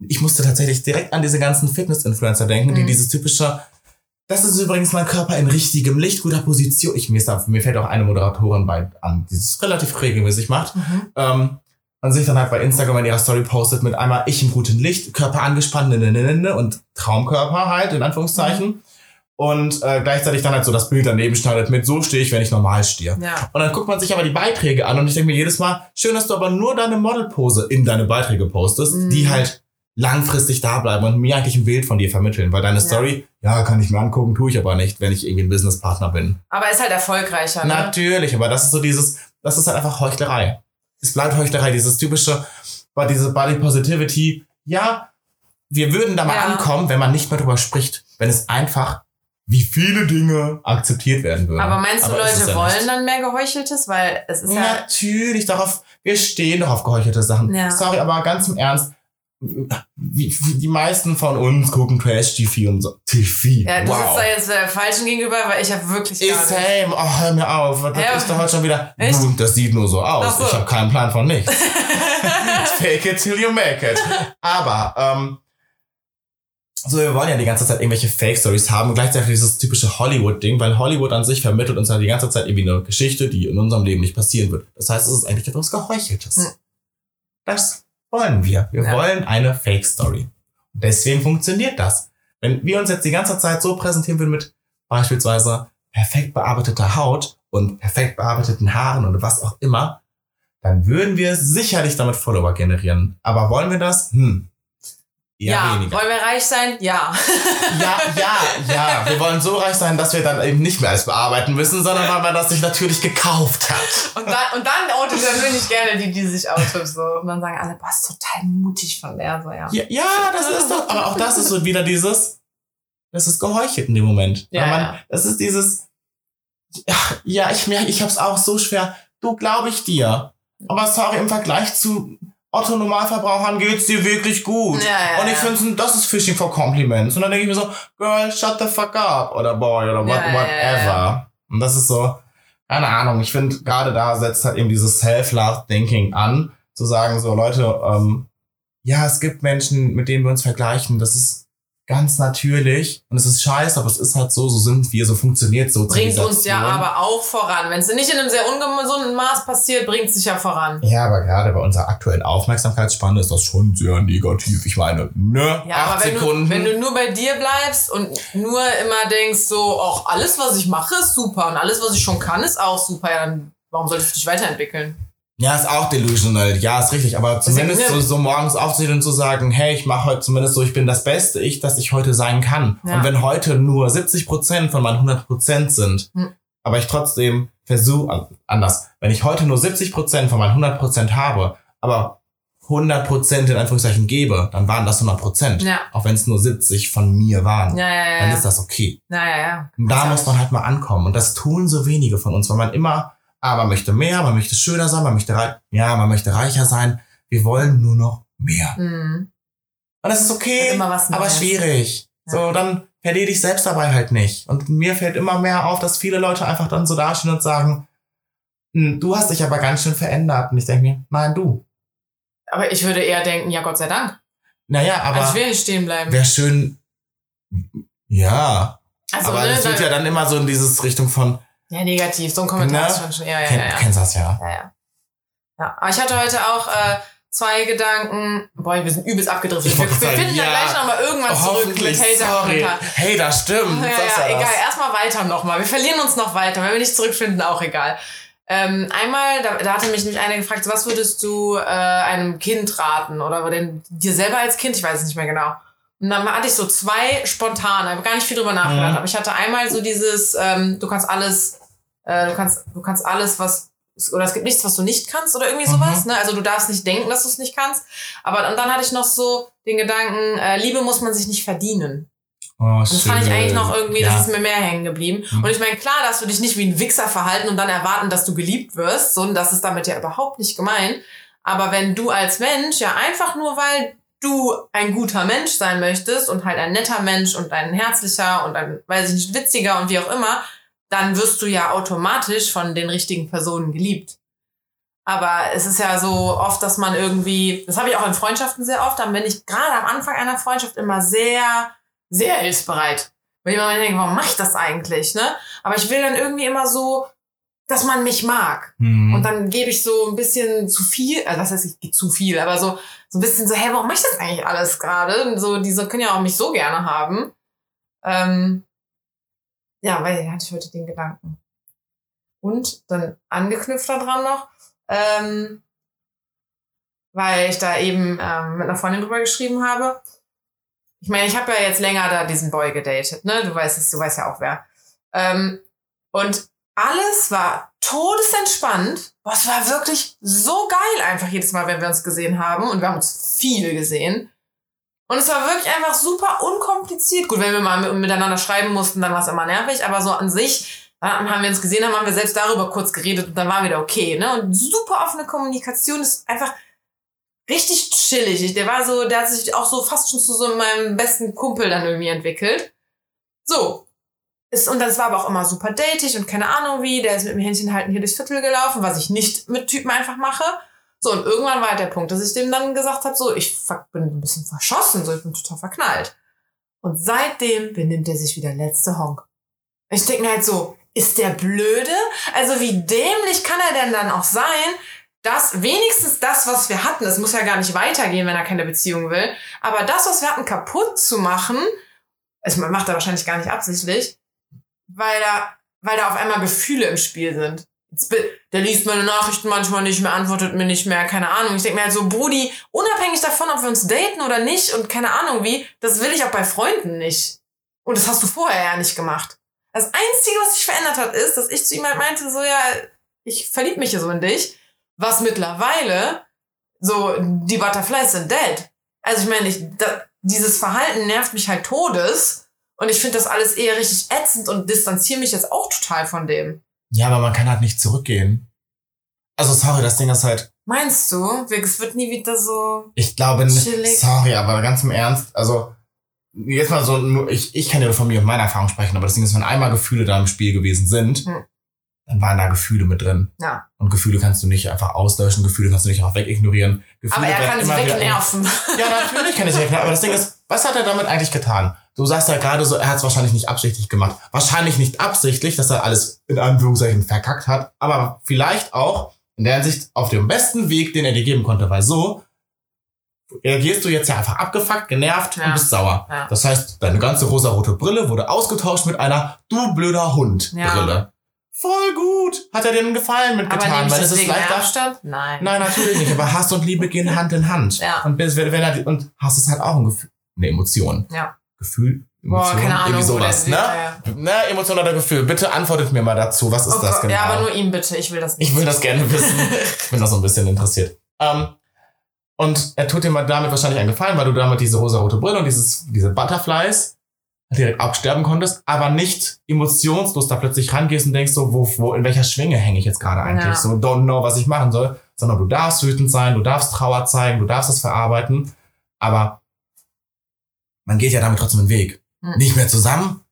ich musste tatsächlich direkt an diese ganzen Fitness-Influencer denken, die Mhm. dieses typische, das ist übrigens mein Körper in richtigem Licht, guter Position. Ich, mir, da, mir fällt auch eine Moderatorin bei an, die es relativ regelmäßig macht. Mhm. Ähm, und sich dann halt bei Instagram in ihrer Story postet mit einmal ich im guten Licht, Körper angespannt, ne, ne, ne, ne, und Traumkörper halt, in Anführungszeichen. Und äh, gleichzeitig dann halt so das Bild daneben schneidet mit so stehe ich, wenn ich normal stehe. Ja. Und dann guckt man sich aber die Beiträge an und ich denke mir jedes Mal, schön, dass du aber nur deine Modelpose in deine Beiträge postest, Mhm. die halt langfristig da bleiben und mir eigentlich ein Bild von dir vermitteln. Weil deine Ja. Story, ja, kann ich mir angucken, tue ich aber nicht, wenn ich irgendwie ein Businesspartner bin. Aber ist halt erfolgreicher, ne? Natürlich, aber das ist so dieses, das ist halt einfach Heuchlerei. Es bleibt Heuchlerei, dieses typische, war diese Body Positivity. Ja, wir würden da mal Ja. ankommen, wenn man nicht mehr drüber spricht, wenn es einfach wie viele Dinge akzeptiert werden würden. Aber meinst du, es Leute ja wollen nicht. dann mehr Geheucheltes? Weil es ist ja. Natürlich, darauf, wir stehen doch auf geheuchelte Sachen. Ja. Sorry, aber ganz im Ernst, wie, die meisten von uns gucken Trash-TV und so. TV. Ja, du sitzt wow. da jetzt der Falschen gegenüber, weil ich habe wirklich nicht. same. Oh, hör mir auf. Das Ja. ist doch heute schon wieder. Echt? Das sieht nur so aus. So. Ich habe keinen Plan von nichts. Fake it till you make it. Aber, ähm, so, wir wollen ja die ganze Zeit irgendwelche Fake-Stories haben und gleichzeitig dieses typische Hollywood-Ding, weil Hollywood an sich vermittelt uns ja die ganze Zeit irgendwie eine Geschichte, die in unserem Leben nicht passieren wird. Das heißt, es ist eigentlich etwas Geheucheltes. Hm. Das wollen wir. Wir Ja. wollen eine Fake-Story. Und deswegen funktioniert das. Wenn wir uns jetzt die ganze Zeit so präsentieren würden mit beispielsweise perfekt bearbeiteter Haut und perfekt bearbeiteten Haaren und was auch immer, dann würden wir sicherlich damit Follower generieren. Aber wollen wir das? Hm. Eher ja, weniger. wollen wir reich sein? Ja. Ja, ja, ja. Wir wollen so reich sein, dass wir dann eben nicht mehr alles bearbeiten müssen, sondern weil man das sich natürlich gekauft hat. Und dann, und dann outet dann ich gerne die, die sich outet. So. Und dann sagen alle, boah, ist total mutig von der. So, ja. Ja, ja, das ist doch, aber auch das ist so wieder dieses, das ist geheuchelt in dem Moment. Ja, man, ja. Das ist dieses, ja, ja ich merke, ich hab's auch so schwer. Du glaube ich dir. Aber sorry, im Vergleich zu Otto Normalverbrauchern geht's dir wirklich gut. Ja, ja, und ich finde, das ist Fishing for Compliments. Und dann denke ich mir so, Girl, shut the fuck up. Oder Boy, oder what, whatever. Und das ist so, keine Ahnung, ich finde, gerade da setzt halt eben dieses Self-Love-Thinking an, zu sagen, so, Leute, ähm, ja, es gibt Menschen, mit denen wir uns vergleichen. Das ist ganz natürlich und es ist scheiße, aber es ist halt so, so sind wir, so funktioniert so. Bringt uns ja aber auch voran. Wenn es nicht in einem sehr ungesunden Maß passiert, bringt es sich ja voran. Ja, aber gerade bei unserer aktuellen Aufmerksamkeitsspanne ist das schon sehr negativ. Ich meine, ne? Ja, aber wenn Sekunden. du, wenn du nur bei dir bleibst und nur immer denkst, so, auch alles, was ich mache, ist super und alles, was ich schon kann, ist auch super, ja, dann warum solltest du dich weiterentwickeln? Ja, ist auch delusional. Ja, ist richtig. Aber zumindest so, so morgens aufzustehen und zu sagen, hey, ich mache heute zumindest so, ich bin das Beste Ich, das ich heute sein kann. Ja. Und wenn heute nur 70 Prozent von meinen 100 Prozent sind, hm. aber ich trotzdem versuche, anders, wenn ich heute nur 70 Prozent von meinen 100 Prozent habe, aber 100 Prozent in Anführungszeichen gebe, dann waren das 100 Prozent. Ja. Auch wenn es nur 70 von mir waren. Ja, ja, ja. Dann ist das okay. Ja, ja, ja. Und da muss man halt mal ankommen. Und das tun so wenige von uns, weil man immer Ah, man möchte mehr, man möchte schöner sein, man möchte reich, ja, man möchte reicher sein. Wir wollen nur noch mehr. Mhm. Und das ist okay, aber schwierig. Ja. So, dann verlier dich selbst dabei halt nicht. Und mir fällt immer mehr auf, dass viele Leute einfach dann so dastehen und sagen, hm, du hast dich aber ganz schön verändert. Und ich denke mir, nein, du. Aber ich würde eher denken, ja, Gott sei Dank. Naja, aber. Also ich will nicht stehen bleiben. Wäre schön. Ja. Also, aber es ne, wird ja dann immer so in dieses Richtung von, ja, negativ. So ein Kommentar ne? ist schon, ja, ja, Ken, ja, ja. Kennst das ja. Ja, ja. ja. Aber ich hatte heute auch äh, zwei Gedanken. Boah, wir sind übelst abgedriftet. Wir, wir finden ja, gleich nochmal irgendwann oh, zurück mit Hater-Kommentar. Hey, das stimmt. Ja, ja, ja egal. Erstmal weiter nochmal. Wir verlieren uns noch weiter. Wenn wir nicht zurückfinden, auch egal. Ähm, einmal, da, da hatte mich nämlich eine gefragt, was würdest du äh, einem Kind raten? Oder denn dir selber als Kind? Ich weiß es nicht mehr genau. Und dann hatte ich so zwei spontan, habe gar nicht viel drüber nachgedacht. Mhm. Aber ich hatte einmal so dieses, ähm, du kannst alles äh, du kannst, du kannst alles, was oder es gibt nichts, was du nicht kannst oder irgendwie sowas. Mhm. Ne? Also du darfst nicht denken, dass du es nicht kannst. Aber und dann hatte ich noch so den Gedanken, äh, Liebe muss man sich nicht verdienen. Oh, das fand ich eigentlich noch irgendwie, ja. das ist mir mehr hängen geblieben. Mhm. Und ich meine, klar, dass du dich nicht wie ein Wichser verhalten und dann erwarten, dass du geliebt wirst. So, und das ist damit ja überhaupt nicht gemeint. Aber wenn du als Mensch ja einfach nur, weil du ein guter Mensch sein möchtest und halt ein netter Mensch und ein herzlicher und ein, weiß ich nicht, witziger und wie auch immer, dann wirst du ja automatisch von den richtigen Personen geliebt. Aber es ist ja so oft, dass man irgendwie, das habe ich auch in Freundschaften sehr oft, dann bin ich gerade am Anfang einer Freundschaft immer sehr, sehr hilfsbereit. Weil ich immer denke, warum mache ich das eigentlich, ne? Aber ich will dann irgendwie immer so, dass man mich mag. Mhm. Und dann gebe ich so ein bisschen zu viel, also das heißt, ich zu viel, aber so, so ein bisschen so, hey, warum mache ich das eigentlich alles gerade? So, diese können ja auch mich so gerne haben. Ähm, ja, weil hatte ich heute den Gedanken. Und dann angeknüpft daran noch, ähm, weil ich da eben ähm, mit einer Freundin drüber geschrieben habe. Ich meine, ich habe ja jetzt länger da diesen Boy gedatet, ne? Du weißt es, du weißt ja auch wer. Ähm, und alles war todesentspannt. Boah, es war wirklich so geil einfach jedes Mal, wenn wir uns gesehen haben. Und wir haben uns viel gesehen. Und es war wirklich einfach super unkompliziert. Gut, wenn wir mal miteinander schreiben mussten, dann war es immer nervig, aber so an sich haben wir uns gesehen, dann haben wir selbst darüber kurz geredet und dann war wieder okay. Ne? Und super offene Kommunikation ist einfach richtig chillig. Der war so, der hat sich auch so fast schon zu so meinem besten Kumpel dann irgendwie entwickelt. So. Ist, und das war aber auch immer super datig und keine Ahnung wie. Der ist mit dem Händchen halten hier durchs Viertel gelaufen, was ich nicht mit Typen einfach mache. So, und irgendwann war halt der Punkt, dass ich dem dann gesagt habe, so, ich bin ein bisschen verschossen, so, ich bin total verknallt. Und seitdem benimmt er sich wie der letzte Honk. Ich denke mir halt so, ist der blöde? Also wie dämlich kann er denn dann auch sein, dass wenigstens das, was wir hatten, das muss ja gar nicht weitergehen, wenn er keine Beziehung will, aber das, was wir hatten, kaputt zu machen, es macht er wahrscheinlich gar nicht absichtlich, weil da, weil da auf einmal Gefühle im Spiel sind der liest meine Nachrichten manchmal nicht mehr, antwortet mir nicht mehr, keine Ahnung. Ich denke mir halt so, Brudi, unabhängig davon, ob wir uns daten oder nicht und keine Ahnung wie, das will ich auch bei Freunden nicht. Und das hast du vorher ja nicht gemacht. Das Einzige, was sich verändert hat, ist, dass ich zu ihm halt meinte, so ja, ich verlieb mich hier so in dich, was mittlerweile so, die Butterflies sind dead. Also ich meine, ich, da, dieses Verhalten nervt mich halt todes und ich finde das alles eher richtig ätzend und distanziere mich jetzt auch total von dem. Ja, aber man kann halt nicht zurückgehen. Also sorry, das Ding ist halt. Meinst du? Es wird nie wieder so. Ich glaube nicht. Sorry, aber ganz im Ernst, also jetzt mal so, ich, ich kann ja von mir und meiner Erfahrung sprechen, aber das Ding ist, wenn einmal Gefühle da im Spiel gewesen sind, hm. dann waren da Gefühle mit drin. Ja. Und Gefühle kannst du nicht einfach auslöschen, Gefühle kannst du nicht einfach wegignorieren. Gefühle Aber er kann sie wegnerven. Ja, natürlich kann ich wegnerven. Aber das Ding ist, was hat er damit eigentlich getan? Du sagst ja gerade so, er hat es wahrscheinlich nicht absichtlich gemacht. Wahrscheinlich nicht absichtlich, dass er alles in Anführungszeichen verkackt hat, aber vielleicht auch in der Hinsicht auf dem besten Weg, den er dir geben konnte, weil so reagierst du jetzt ja einfach abgefuckt, genervt Ja. und bist sauer. Ja. Das heißt, deine ganze rosarote Brille wurde ausgetauscht mit einer du blöder Hund Ja. Brille. Voll gut. Hat er dir einen Gefallen Aber mitgetan, ich weil es ist. Abstand? Nein. Nein, natürlich nicht. Aber Hass und Liebe gehen Hand in Hand. Ja. Und, wenn er, und Hass ist halt auch ein Gefühl. Eine Emotion. Ja. Gefühl. Boah, Emotion, keine Ahnung. Irgendwie sowas, ne? Ja, ja. Ne, Emotion oder Gefühl. Bitte antwortet mir mal dazu. Was ist Oh das Gott, genau? Ja, aber nur ihm bitte. Ich will das nicht. ich will das gerne wissen. ich bin da so ein bisschen interessiert. Ähm, und er tut dir mal damit wahrscheinlich einen Gefallen, weil du damit diese rosarote Brille und dieses, diese Butterflies direkt absterben konntest, aber nicht emotionslos da plötzlich rangehst und denkst so, wo, wo, in welcher Schwinge hänge ich jetzt gerade eigentlich? Ja. So, don't know, was ich machen soll, sondern du darfst wütend sein, du darfst Trauer zeigen, du darfst es verarbeiten, aber man geht ja damit trotzdem den Weg. Hm. Nicht mehr zusammen,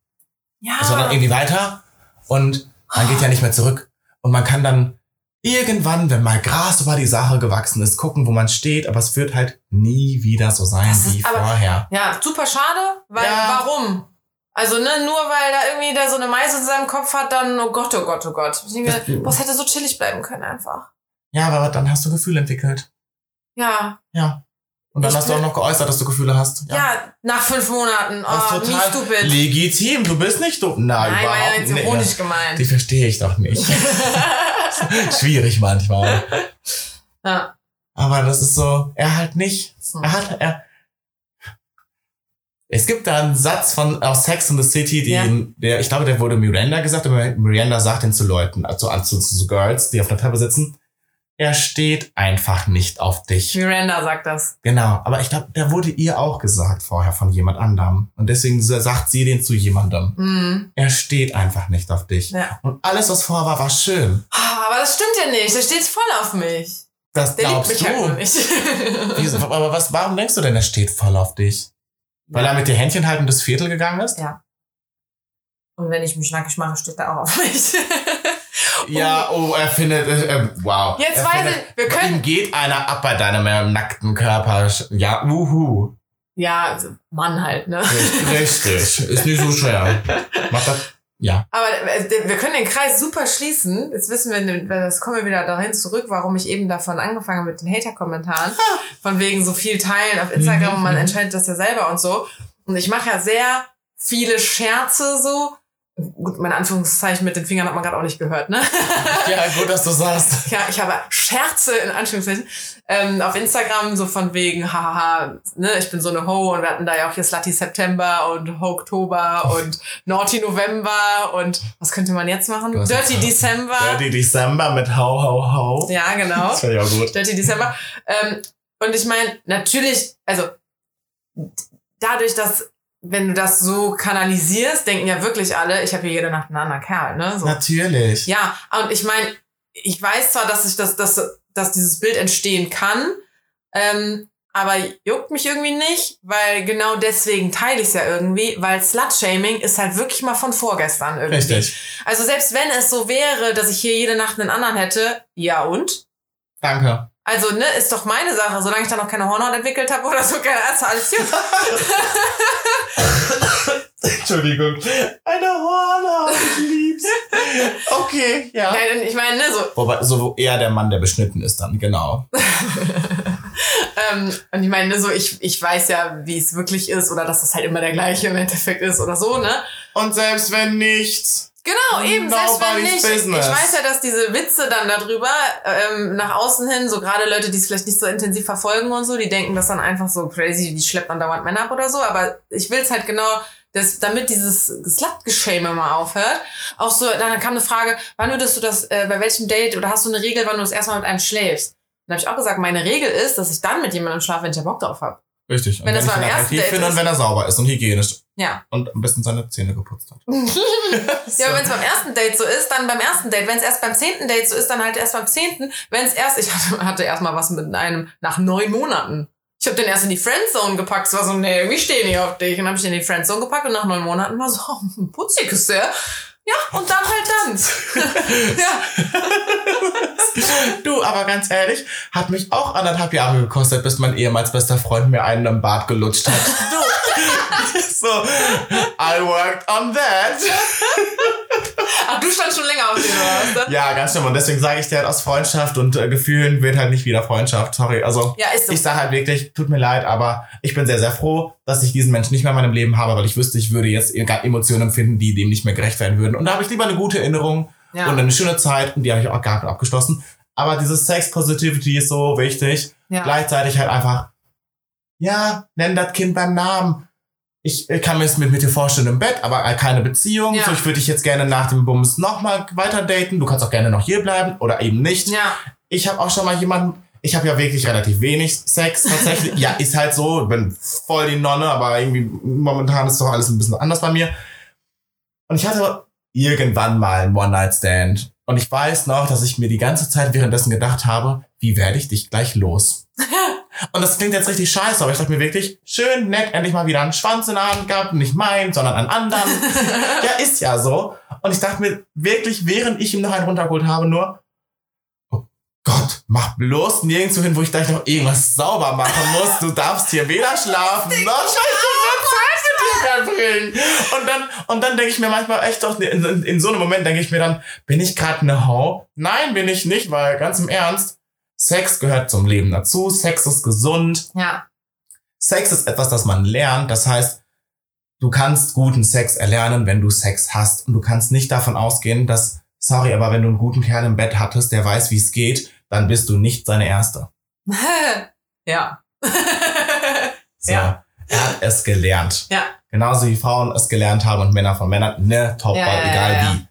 ja. sondern irgendwie weiter und man geht ja nicht mehr zurück. Und man kann dann irgendwann, wenn mal Gras über die Sache gewachsen ist, gucken, wo man steht, aber es wird halt nie wieder so sein Das wie aber- vorher. Ja, super schade, weil Ja. warum? Also, ne, nur weil da irgendwie der so eine Meise in seinem Kopf hat, dann, oh Gott, oh Gott, oh Gott. Ich denke, Das- boah, es hätte so chillig bleiben können einfach. Ja, aber dann hast du Gefühle entwickelt. Ja, Ja. Und dann Ich hast du auch noch geäußert, dass du Gefühle hast. ja, nach fünf Monaten. Das Oh, ist wie total stupid. legitim. Du bist nicht dumm. Nein, Nein, war ja überhaupt jetzt nicht. ironisch gemeint. Die verstehe ich doch nicht. Schwierig manchmal. ja. Aber das ist so, er halt nicht. Er hat, er. Es gibt da einen Satz von aus Sex in the City, die, Ja. der, ich glaube, der wurde Miranda gesagt, aber Miranda sagt den zu Leuten, also an- zu, zu Girls, die auf der Treppe sitzen. Er steht einfach nicht auf dich. Miranda sagt das. Genau, aber ich glaube, der wurde ihr auch gesagt vorher von jemand anderem. Und deswegen sagt sie den zu jemandem. Mhm. Er steht einfach nicht auf dich. Ja. Und alles, was vorher war, war schön. Ah, Aber das stimmt ja nicht. Der steht voll auf mich. Das Der glaubst mich du. halt nicht. Wieso? Aber was, warum denkst du denn, er steht voll auf dich? Weil er mit dir Händchen halten das Viertel gegangen ist? Ja. Und wenn ich mich nackig mache, steht er auch auf mich. Ja, oh, er findet, äh, wow. Jetzt er weiß findet, ich, wir können- Ihm geht einer ab bei deinem äh, nackten Körper. Ja, wuhu. ja, also Mann halt, ne? Richtig. Ist nicht so schwer. Mach das, ja. Aber äh, wir können den Kreis super schließen. Jetzt wissen wir, das kommen wir wieder dahin zurück, warum ich eben davon angefangen habe mit den Hater-Kommentaren. Von wegen so viel teilen auf Instagram und man Mhm. entscheidet das ja selber und so. Und ich mache ja sehr viele Scherze so. Gut, meine Anführungszeichen mit den Fingern hat man gerade auch nicht gehört, ne? Ja, gut, dass du sagst. ja, ich habe Scherze in Anführungszeichen ähm, auf Instagram so von wegen, hahaha, ne, ich bin so eine Ho und wir hatten da ja auch hier Slutty September und Ho Oktober und Naughty November und was könnte man jetzt machen? Dirty jetzt- December. Dirty December mit Hau, Hau, Hau. Ja, genau. Das auch gut. Dirty December. Ähm, und ich meine, natürlich, also dadurch, dass wenn du das so kanalisierst, denken ja wirklich alle, ich habe hier jede Nacht einen anderen Kerl, ne? So. Natürlich. Ja, und ich meine, ich weiß zwar, dass ich das, dass, dass dieses Bild entstehen kann, ähm, aber juckt mich irgendwie nicht, weil genau deswegen teile ich es ja irgendwie, weil Slut-Shaming ist halt wirklich mal von vorgestern irgendwie. Richtig. Also selbst wenn es so wäre, dass ich hier jede Nacht einen anderen hätte, ja und? Danke. Also, ne, ist doch meine Sache, solange ich da noch keine Hornhaut entwickelt habe oder so, keine Ahnung, alles gut. Entschuldigung. Eine Hornhaut, ich lieb's. Okay, ja. Nein, ich meine, ne, so, Wobei, so eher der Mann, der beschnitten ist dann, genau. ähm, und ich meine, ne, so, ich, ich weiß ja, wie es wirklich ist oder dass das halt immer der gleiche im Endeffekt ist oder so, ne? Und selbst wenn nicht, Genau, eben, selbst wenn nicht. business. Ich weiß ja, dass diese Witze dann darüber ähm, nach außen hin, so gerade Leute, die es vielleicht nicht so intensiv verfolgen und so, die denken das dann einfach so crazy, die schleppt man dauernd Männer ab oder so, aber ich will es halt genau, dass, damit dieses Slut-Geschäme mal aufhört. Auch so, dann kam eine Frage, wann würdest du das, äh, bei welchem Date oder hast du eine Regel, wann du das erstmal mit einem schläfst? Dann habe ich auch gesagt, meine Regel ist, dass ich dann mit jemandem schlafe, wenn ich ja Bock drauf habe. Richtig. Wenn das ich beim ersten Date finde und wenn er sauber ist und hygienisch Ja. und am besten seine Zähne geputzt hat. Ja, aber wenn es beim ersten Date so ist, dann beim ersten Date. Wenn es erst beim zehnten Date so ist, dann halt erst beim zehnten. Wenn es erst, ich hatte, hatte erst mal was mit einem nach neun Monaten. Ich habe den erst in die Friendzone gepackt. Es war so, nee, wir stehen nicht auf dich. Und dann habe ich den in die Friendzone gepackt und nach neun Monaten war so, oh, putzig ist der. Ja, und dann halt Tanz. ja. Du, aber ganz ehrlich, hat mich auch anderthalb Jahre gekostet, bis mein ehemals bester Freund mir einen im Bart gelutscht hat. Du. so, I worked on that. Ach, du standst schon länger auf dem, oder was? Ja, ganz schlimm. Und deswegen sage ich dir halt aus Freundschaft und äh, Gefühlen wird halt nicht wieder Freundschaft. Sorry. Also, Ja, so. ich sage halt wirklich, tut mir leid, aber ich bin sehr, sehr froh, dass ich diesen Menschen nicht mehr in meinem Leben habe, weil ich wüsste, ich würde jetzt Emotionen empfinden, die dem nicht mehr gerecht werden würden. Und da habe ich lieber eine gute Erinnerung Ja. und eine schöne Zeit und die habe ich auch gar nicht abgeschlossen. Aber dieses Sex Positivity ist so wichtig. Ja. Gleichzeitig halt einfach, ja, nenn das Kind beim Namen. Ich kann mir es mit, mit dir vorstellen im Bett, aber keine Beziehung. Ja. So, ich würde dich jetzt gerne nach dem Bums nochmal weiter daten. Du kannst auch gerne noch hier bleiben oder eben nicht. Ja. Ich habe auch schon mal jemanden, ich habe ja wirklich relativ wenig Sex tatsächlich. ja, ist halt so, bin voll die Nonne, aber irgendwie momentan ist doch alles ein bisschen anders bei mir. Und ich hatte irgendwann mal einen One-Night-Stand. Und ich weiß noch, dass ich mir die ganze Zeit währenddessen gedacht habe, wie werde ich dich gleich los? Und das klingt jetzt richtig scheiße, aber ich dachte mir wirklich, schön, nett, endlich mal wieder einen Schwanz in der Hand gehabt, nicht meinen, sondern einen anderen. ja, ist ja so. Und ich dachte mir wirklich, während ich ihm noch einen runtergeholt habe, nur, Gott, mach bloß nirgendwo hin, wo ich gleich noch irgendwas sauber machen muss. Du darfst hier weder schlafen, noch Zeit mit dir verbringen. Und dann, und dann denke ich mir manchmal echt doch, in, in, in so einem Moment denke ich mir dann, bin ich gerade eine Hau? Nein, bin ich nicht, weil ganz im Ernst, Sex gehört zum Leben dazu. Sex ist gesund. Ja. Sex ist etwas, das man lernt. Das heißt, du kannst guten Sex erlernen, wenn du Sex hast. Und du kannst nicht davon ausgehen, dass, sorry, aber wenn du einen guten Kerl im Bett hattest, der weiß, wie es geht, dann bist du nicht seine Erste. ja. So. Ja. Er hat es gelernt. ja. Genauso wie Frauen es gelernt haben und Männer von Männern. Ne, top, Ja, ja, egal ja. wie.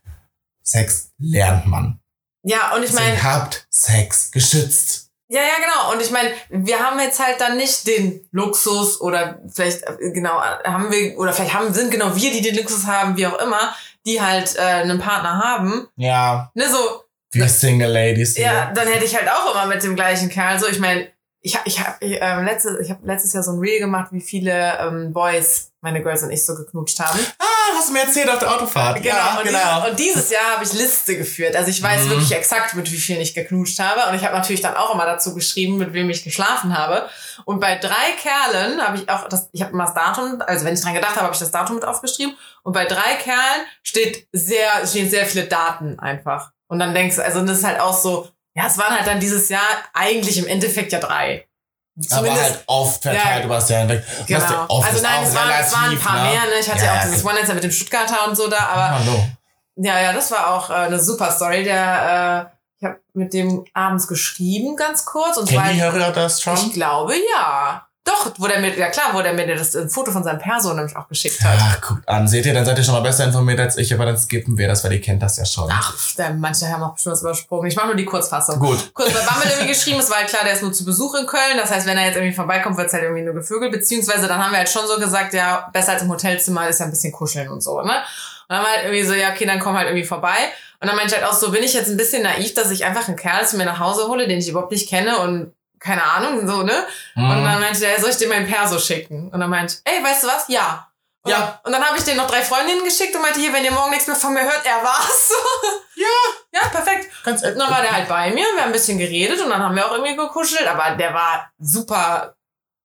Sex lernt man. Ja, und ich meine, Deswegen habt Sex geschützt. Ja, ja, genau. Und ich meine, wir haben jetzt halt dann nicht den Luxus oder vielleicht, äh, genau, haben wir, oder vielleicht haben, sind genau wir, die den Luxus haben, wie auch immer, die halt äh, einen Partner haben. Ja, Ne, so, wir Single Ladies. ja, dann hätte ich halt auch immer mit dem gleichen Kerl. So, ich meine, ich habe ich hab, ich, ähm, letztes, ich hab letztes Jahr so ein Reel gemacht, wie viele ähm, Boys meine Girls und ich so geknutscht haben. Ah, hast du mir erzählt auf der Autofahrt. Genau, Ja, und, genau. Dieses, und dieses Jahr habe ich Liste geführt. Also ich weiß Mhm. wirklich exakt, mit wie vielen ich geknutscht habe. Und ich habe natürlich dann auch immer dazu geschrieben, mit wem ich geschlafen habe. Und bei drei Kerlen habe ich auch das, ich habe immer das Datum, also wenn ich dran gedacht habe, habe ich das Datum mit aufgeschrieben. Und bei drei Kerlen steht sehr, stehen sehr viele Daten einfach. Und dann denkst du, also das ist halt auch so, ja, es waren halt dann dieses Jahr eigentlich im Endeffekt ja drei. aber halt oft verteilt Ja. über das Jahr hinweg. Genau. Also nein, es waren, es waren ein paar ne? mehr. Ne? Ich hatte ja, Ja, auch dieses okay. One-Night mit dem Stuttgarter und so da, aber Hallo. ja, ja, das war auch äh, eine super Story. Der, äh, ich habe mit dem abends geschrieben, ganz kurz. Und Kennen die Hörer das ich schon? glaube, ja. Doch, wo der mir, ja klar, wo der mir das ein Foto von seinem Perso nämlich auch geschickt hat. Ach, guckt an. Seht ihr, dann seid ihr schon mal besser informiert als ich, aber dann skippen wir das, weil ihr kennt das ja schon. Ach, der, manche haben auch bestimmt was übersprungen. Ich mache nur die Kurzfassung. Gut. Kurz bei Bammel irgendwie geschrieben, es war halt klar, der ist nur zu Besuch in Köln. Das heißt, wenn er jetzt irgendwie vorbeikommt, wird's halt irgendwie nur gevögelt. Beziehungsweise dann haben wir halt schon so gesagt, ja, besser als im Hotelzimmer ist ja ein bisschen kuscheln und so, ne? Und dann haben wir halt irgendwie so, ja, okay, dann komm halt irgendwie vorbei. Und dann meinte ich halt auch so, bin ich jetzt ein bisschen naiv, dass ich einfach einen Kerl zu mir nach Hause hole, den ich überhaupt nicht kenne und keine Ahnung, so, ne? Mhm. Und dann meinte der, soll ich dir meinen Perso schicken? Und dann meinte ey, weißt du was? Ja. Und, Ja. Und dann habe ich denen noch drei Freundinnen geschickt und meinte, hier, wenn ihr morgen nichts mehr von mir hört, er war's. Ja. Ja, perfekt. Ganz Und dann war der halt bei mir, wir haben ein bisschen geredet und dann haben wir auch irgendwie gekuschelt, aber der war super,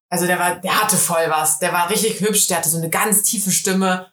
also der war, der hatte voll was. Der war richtig hübsch, der hatte so eine ganz tiefe Stimme.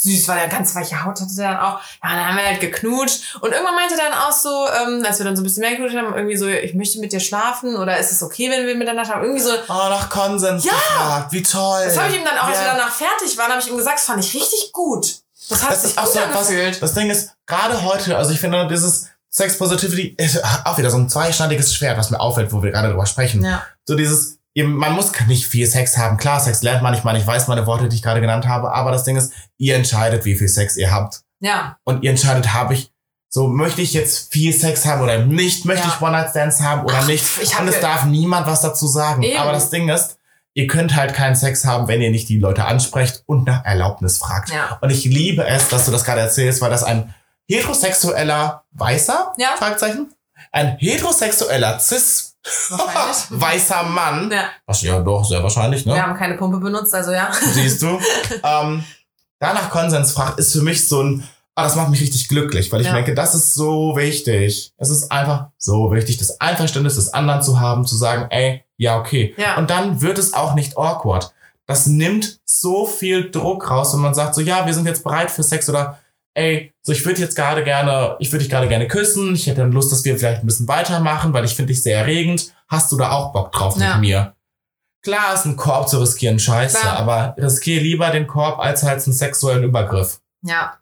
Süß, weil der ganz weiche Haut hatte dann auch. Ja, dann haben wir halt geknutscht. Und irgendwann meinte er dann auch so, ähm, als wir dann so ein bisschen mehr geknutscht haben, irgendwie so, ich möchte mit dir schlafen oder ist es okay, wenn wir miteinander schlafen? Irgendwie so, Oh, nach Konsens Ja. gefragt. Wie toll. das habe ich ihm dann auch, als wir danach fertig waren, habe ich ihm gesagt, das fand ich richtig gut. Das hat Das sich auch so angefühlt. das Ding ist, gerade heute, also ich finde, dieses Sex Positivity ist auch wieder so ein zweischneidiges Schwert, was mir auffällt, wo wir gerade drüber sprechen. Ja. So dieses, eben, man muss nicht viel Sex haben. Klar, Sex lernt man, ich meine, ich weiß meine Worte, die ich gerade genannt habe, aber das Ding ist, ihr entscheidet, wie viel Sex ihr habt. Ja. Und ihr entscheidet, habe ich, so, möchte ich jetzt viel Sex haben oder nicht? Möchte Ja. ich One-Night-Stands haben oder Ach, nicht? Und es darf niemand was dazu sagen. Eben. Aber das Ding ist, ihr könnt halt keinen Sex haben, wenn ihr nicht die Leute ansprecht und nach Erlaubnis fragt. Ja. Und ich liebe es, dass du das gerade erzählst, weil das ein heterosexueller Weißer, Ja. Fragezeichen, ein heterosexueller cis. weißer Mann, Ja. was ja doch sehr wahrscheinlich, ne? Wir haben keine Pumpe benutzt, also ja. Siehst du? ähm, danach Konsens fragt, ist für mich so ein, Aber das macht mich richtig glücklich, weil ich Ja. denke, das ist so wichtig. Es ist einfach so wichtig, das Einverständnis des anderen zu haben, zu sagen, ey, ja, okay. Ja. Und dann wird es auch nicht awkward. Das nimmt so viel Druck raus, wenn man sagt, so, ja, wir sind jetzt bereit für Sex oder, ey, so, ich würde jetzt gerade gerne, ich würde dich gerade gerne küssen. Ich hätte dann Lust, dass wir vielleicht ein bisschen weitermachen, weil ich finde dich sehr erregend. Hast du da auch Bock drauf Ja. mit mir? Klar ist ein Korb zu riskieren scheiße, Klar. aber riskiere lieber den Korb als halt einen sexuellen Übergriff. Ja.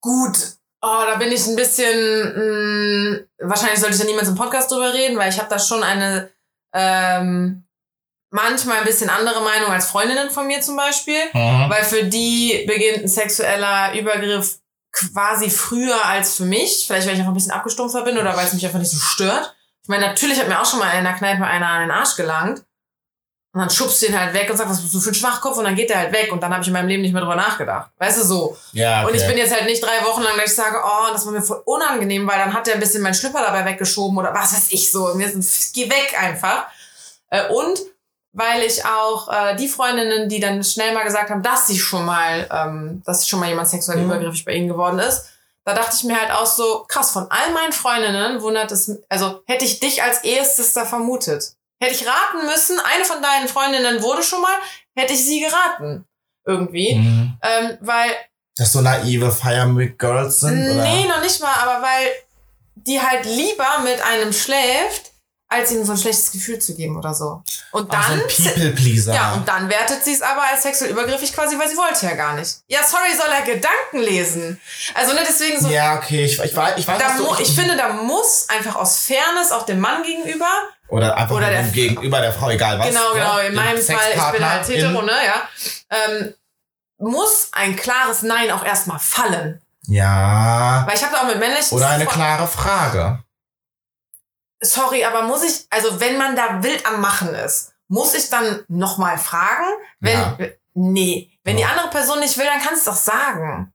Gut. Oh, da bin ich ein bisschen. Mh, wahrscheinlich sollte ich da niemals im Podcast drüber reden, weil ich habe da schon eine ähm, manchmal ein bisschen andere Meinung als Freundinnen von mir zum Beispiel. Mhm. Weil für die beginnt ein sexueller Übergriff quasi früher als für mich. Vielleicht, weil ich einfach ein bisschen abgestumpfer bin oder weil es mich einfach nicht so stört. Ich meine, natürlich hat mir auch schon mal in der Kneipe einer an den Arsch gelangt. Und dann schubst du ihn halt weg und sagst, was bist du für ein Schwachkopf? Und dann geht er halt weg. Und dann habe ich in meinem Leben nicht mehr drüber nachgedacht. Weißt du, so. Ja, okay. Und ich bin jetzt halt nicht drei Wochen lang, dass ich sage, oh, das war mir voll unangenehm, weil dann hat er ein bisschen meinen Schlüpper dabei weggeschoben oder was weiß ich so. Und mir ist, geh weg einfach. Äh, Und weil ich auch äh, die Freundinnen, die dann schnell mal gesagt haben, dass sie schon mal, ähm, dass schon mal jemand sexuell Mhm. übergriffig bei ihnen geworden ist, da dachte ich mir halt auch so, krass, von all meinen Freundinnen wundert es, also hätte ich dich als erstes da vermutet. Hätte ich raten müssen, eine von deinen Freundinnen wurde schon mal, hätte ich sie geraten. Irgendwie. Mhm. Ähm, weil Dass so naive Fire with Girls sind? Oder? Nee, noch nicht mal, aber weil die halt lieber mit einem schläft, als ihnen so ein schlechtes Gefühl zu geben oder so. Und Ach, so dann. ein People-Pleaser. ja, und dann wertet sie es aber als sexuell übergriffig quasi, weil sie wollte ja gar nicht. Ja, sorry, soll er Gedanken lesen. Also, ne, deswegen so. Ja, okay, ich, ich weiß, ich weiß Da was du, mu ich finde, da muss einfach aus Fairness auch dem Mann gegenüber, Oder einfach oder der- dem gegenüber der Frau, egal was. genau, genau, ne? in Dem meinem Fall, ich bin halt hetero, ne, ja, ähm, muss ein klares Nein auch erstmal fallen. Ja. Weil ich habe da auch mit männlichen Oder eine klare Frage. Sorry, aber muss ich, also wenn man da wild am Machen ist, muss ich dann nochmal fragen? Wenn, Ja. nee, wenn die Ja. andere Person nicht will, dann kannst du doch sagen.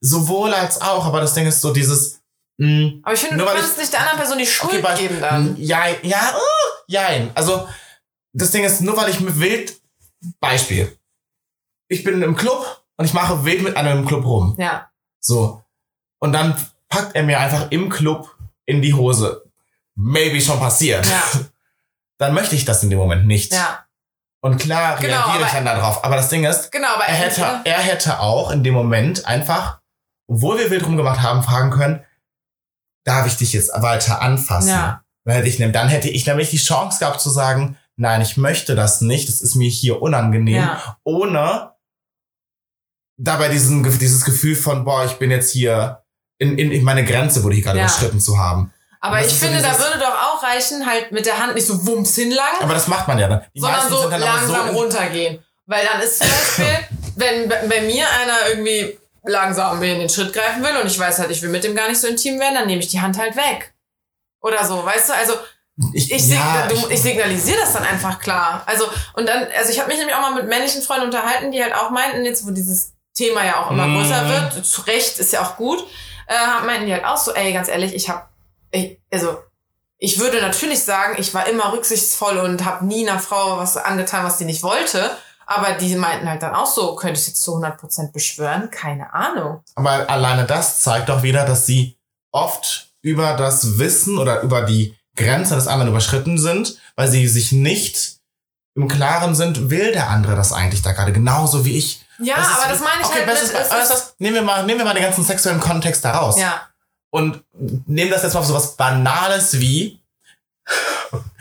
Sowohl als auch, aber das Ding ist so dieses. Mh, Aber ich finde, du kannst nicht der anderen Person die Schuld okay, geben dann. mh, Ja, ja, uh, jein. Also, das Ding ist, nur weil ich mit wild. Beispiel. Ich bin im Club und ich mache wild mit einem im Club rum. Ja, So. Und dann packt er mir einfach im Club in die Hose. Maybe schon passiert. ja, Dann möchte ich das in dem Moment nicht. ja. Und klar Genau, reagiere ich dann darauf. Aber das Ding ist, Genau, er hätte, entweder- er hätte auch in dem Moment einfach, obwohl wir wild rumgemacht haben, fragen können, darf ich dich jetzt weiter anfassen? Ja. Dann hätte ich, dann hätte ich nämlich die Chance gehabt zu sagen, nein, ich möchte das nicht, das ist mir hier unangenehm, Ja. ohne dabei diesen, dieses Gefühl von, boah, ich bin jetzt hier, in, in, in meine Grenze wurde hier gerade Ja. überschritten zu haben. Aber ich ist so finde, da würde doch auch reichen, halt mit der Hand nicht so wumms hinlangen, Aber das macht man ja dann. Die sondern so langsam in- runtergehen. Weil dann ist zum Beispiel, wenn bei mir einer irgendwie langsam mir in den Schritt greifen will und ich weiß halt, ich will mit dem gar nicht so intim werden, dann nehme ich die Hand halt weg. Oder so, weißt du? Also Ich, ich, ja, signa- du, ich signalisiere das dann einfach klar. Also, und dann, also ich habe mich nämlich auch mal mit männlichen Freunden unterhalten, die halt auch meinten, jetzt wo dieses Thema ja auch immer Mm. größer wird, zu Recht ist ja auch gut, äh, meinten die halt auch so, ey, ganz ehrlich, ich habe, also ich würde natürlich sagen, ich war immer rücksichtsvoll und habe nie einer Frau was angetan, was die nicht wollte. Aber die meinten halt dann auch so, könnte ich jetzt zu 100% beschwören? Keine Ahnung. Aber alleine das zeigt doch wieder, dass sie oft über das Wissen oder über die Grenze des anderen überschritten sind, weil sie sich nicht im Klaren sind, will der andere das eigentlich da gerade genauso wie ich. Ja, Das aber das meine ich okay, halt bestes, mit, ist- nehmen wir mal, nehmen wir mal den ganzen sexuellen Kontext da raus. Ja, Und nehmen das jetzt mal auf so was Banales wie,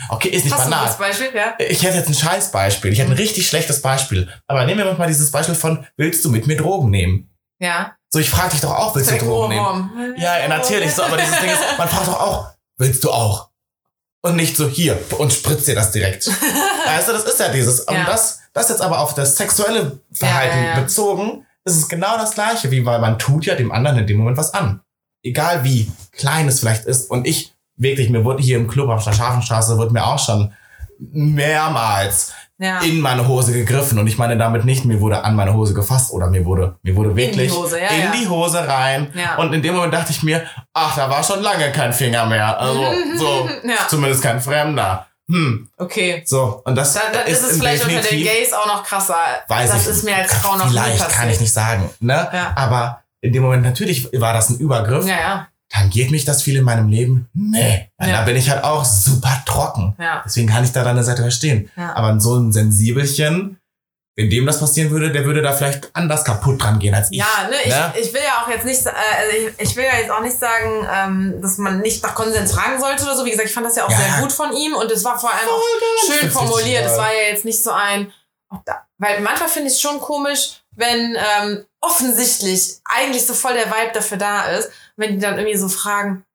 okay, ist nicht hast du banal. das Beispiel? Ja. Ich hätte jetzt ein Scheißbeispiel. Ich hätte ein richtig schlechtes Beispiel. Aber nehmen wir mal dieses Beispiel von, willst du mit mir Drogen nehmen? Ja. So, ich frage dich doch auch, willst du Drogen nehmen? Ja, ja, natürlich. So, aber dieses Ding ist, man fragt doch auch, willst du auch? Und nicht so hier und spritzt dir das direkt. weißt du, das ist ja dieses. Und Ja. das, das jetzt aber auf das sexuelle Verhalten ja. bezogen, ist es genau das gleiche, wie weil man tut ja dem anderen in dem Moment was an. Egal wie klein es vielleicht ist. Und ich, wirklich, mir wurde hier im Club auf der Scharfenstraße, wurde mir auch schon mehrmals Ja. in meine Hose gegriffen. Und ich meine damit nicht, mir wurde an meine Hose gefasst oder mir wurde, mir wurde wirklich Hose, ja, in ja. die Hose rein. Und in dem Moment dachte ich mir, ach, da war schon lange kein Finger mehr. Also, so, zumindest kein Fremder. Hm, Okay. so. Und das Dann, dann ist es im vielleicht unter den Gays auch noch krasser. Weiß das ich, ist mir als Frau noch Vielleicht kann ich nicht sagen, ne? Ja. Aber in dem Moment natürlich war das ein Übergriff. Ja, ja. Tangiert mich das viel in meinem Leben? Nee. Ja. Da bin ich halt auch super trocken. Ja. Deswegen kann ich da deine Seite verstehen. Ja. Aber so ein Sensibelchen, wenn dem das passieren würde, der würde da vielleicht anders kaputt dran gehen als ich. Ja, ne, ich, Ne? ich will ja auch jetzt nicht, äh, also ich, ich will ja jetzt auch nicht sagen, ähm, dass man nicht nach Konsens fragen sollte oder so. Wie gesagt, ich fand das ja auch Ja. sehr gut von ihm und es war vor allem auch schön formuliert. Es war ja jetzt nicht so ein, da, weil manchmal finde ich es schon komisch, wenn ähm, offensichtlich eigentlich so voll der Vibe dafür da ist, wenn die dann irgendwie so fragen,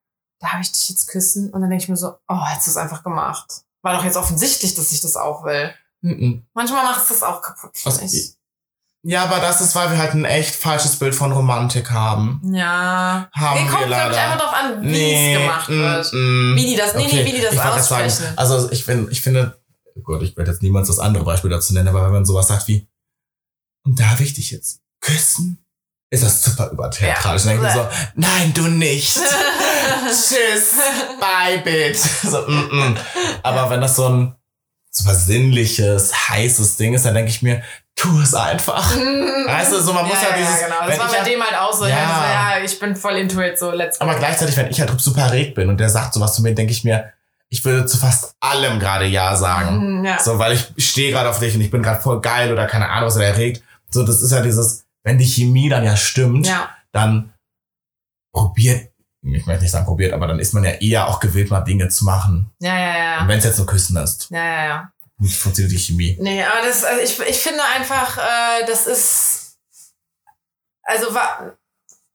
darf ich dich jetzt küssen? Und dann denke ich mir so, oh, hättest du es einfach gemacht. War doch jetzt offensichtlich, dass ich das auch will. Mhm. Manchmal macht es das auch kaputt. Ich. Ja, aber das ist, weil wir halt ein echt falsches Bild von Romantik haben. Ja. Haben Nee, wir kommt, glaube ich, leider. einfach drauf an, wie es gemacht mm, wird. mm. Wie die das, nee, nee, wie die das ich aussprechen. Sagen, also ich, bin, ich finde, Gott, ich werde jetzt niemals das andere Beispiel dazu nennen, aber wenn man sowas sagt wie, und darf ich dich jetzt küssen? Ist das super übertheatralisch. Ja. Dann denke ich mir so, nein, du nicht. Tschüss, bye, bitch. So, mm, mm. Aber wenn das so ein super sinnliches, heißes Ding ist, dann denke ich mir, tu es einfach. Weißt du, so man muss ja, ja, dieses, ja, genau. Das war ich bei ja- dem halt auch so. Ja. Ja. Ja, ich bin voll into it, so let's go. aber gleichzeitig, wenn ich halt super erregt bin und der sagt sowas zu mir, denke ich mir, ich würde zu fast allem gerade Ja sagen. Mhm, ja. So, weil ich stehe gerade auf dich und ich bin gerade voll geil oder keine Ahnung, was er erregt. So, das ist ja dieses, wenn die Chemie dann ja stimmt, ja. dann probiert, ich möchte nicht sagen probiert, aber dann ist man ja eher auch gewillt, mal Dinge zu machen. Ja, ja, ja. Und wenn es jetzt nur Küssen ist, Ja, ja, ja. nicht funktioniert die Chemie. Nee, aber das, also ich, ich finde einfach, äh, das ist, also wa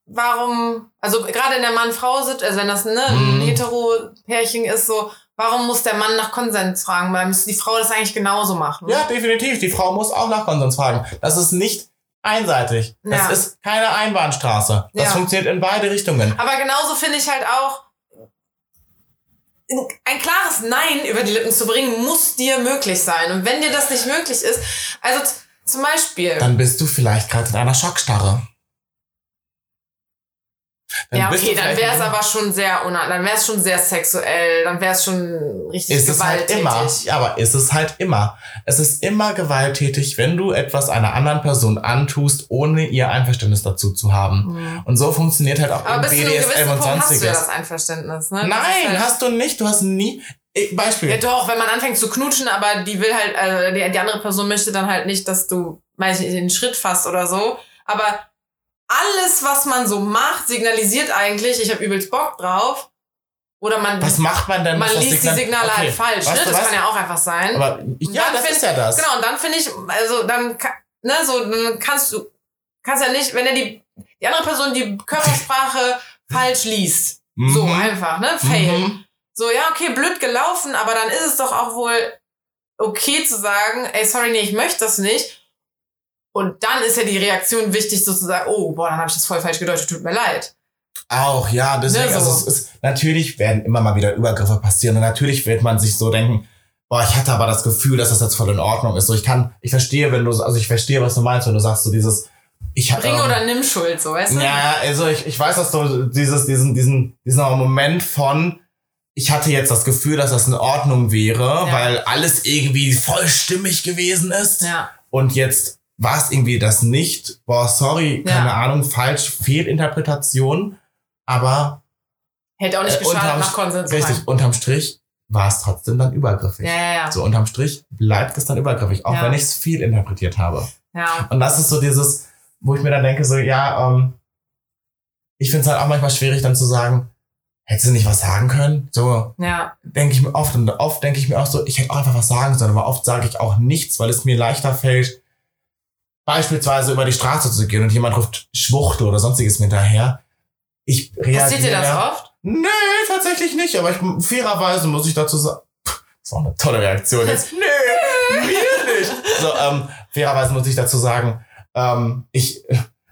warum, also gerade in der Mann-Frau-Situation, also wenn das ne, ein Mhm. Hetero-Pärchen ist, so, warum muss der Mann nach Konsens fragen? Weil müsste die Frau das eigentlich genauso machen. Ja, definitiv. Die Frau muss auch nach Konsens fragen. Das ist nicht einseitig. Das Ja. ist keine Einbahnstraße. Das Ja. funktioniert in beide Richtungen. Aber genauso finde ich halt auch, ein klares Nein über die Lippen zu bringen, muss dir möglich sein. Und wenn dir das nicht möglich ist, also zum Beispiel, Dann bist du vielleicht gerade in einer Schockstarre. Dann ja, okay, dann wäre es aber schon sehr dann wäre es schon sehr sexuell, dann wäre es schon richtig ist es halt gewalttätig. immer. Ja, aber ist es halt immer. Es ist immer gewalttätig, wenn du etwas einer anderen Person antust, ohne ihr Einverständnis dazu zu haben. Mhm. Und so funktioniert halt auch Aber im BDSM und Punkt hast du ja sonstiges. das Einverständnis, ne? Nein, halt, hast du nicht. Du hast nie. Ich, Beispiel. Ja doch, wenn man anfängt zu knutschen, aber die will halt, äh, die, die andere Person möchte dann halt nicht, dass du, weiß ich den Schritt fasst oder so. Aber alles, was man so macht, signalisiert eigentlich, ich habe übelst Bock drauf. Oder man, was macht man denn? man liest Signal- die Signale Okay, halt falsch. weißt Ne? Das was? kann ja auch einfach sein. Aber ja, das find- ist ja das. Genau, und dann finde ich, also dann, ne, so, dann kannst du, kannst ja nicht, wenn er die, die andere Person die Körpersprache falsch liest. So Mhm. einfach, ne? Fail. Mhm. So, ja, okay, blöd gelaufen, aber dann ist es doch auch wohl okay zu sagen, ey, sorry, nee, ich möchte das nicht. Und dann ist ja die Reaktion wichtig, sozusagen, oh, boah, dann habe ich das voll falsch gedeutet, tut mir leid. Auch, ja, deswegen, Ne, so. also es ist, natürlich werden immer mal wieder Übergriffe passieren und natürlich wird man sich so denken, boah, ich hatte aber das Gefühl, dass das jetzt voll in Ordnung ist. So, ich kann, ich verstehe, wenn du, also ich verstehe, was du meinst, wenn du sagst, so dieses, ich hab, Bring ähm, oder nimm Schuld, so, weißt du? Ja, also ich, ich weiß, dass du dieses, diesen, diesen, diesen Moment von, ich hatte jetzt das Gefühl, dass das in Ordnung wäre, Ja. weil alles irgendwie voll stimmig gewesen ist. Ja. Und jetzt war es irgendwie das nicht. Boah, sorry, Ja. keine Ahnung, falsch, Fehlinterpretation. Aber Hätte auch nicht Äh, geschadet, nach Konsens richtig, fragen. unterm Strich war es trotzdem dann übergriffig. Ja, ja, ja. So unterm Strich bleibt es dann übergriffig, auch Ja. wenn ich es viel interpretiert habe. ja. Und das ist so dieses, wo ich mir dann denke, so, ja, ähm, ich finde es halt auch manchmal schwierig, dann zu sagen, hättest du nicht was sagen können? So Ja. denke ich mir oft und oft denke ich mir auch so, ich hätte auch einfach was sagen sollen, aber oft sage ich auch nichts, weil es mir leichter fällt, beispielsweise über die Straße zu gehen und jemand ruft Schwuchtel oder sonstiges mir hinterher. Ich reagiere. Passiert dir das oft? Nee, tatsächlich nicht, aber ich, fairerweise muss ich dazu sagen, Pff, das war eine tolle Reaktion jetzt. nee, mir nicht. So, ähm, fairerweise muss ich dazu sagen, ähm, ich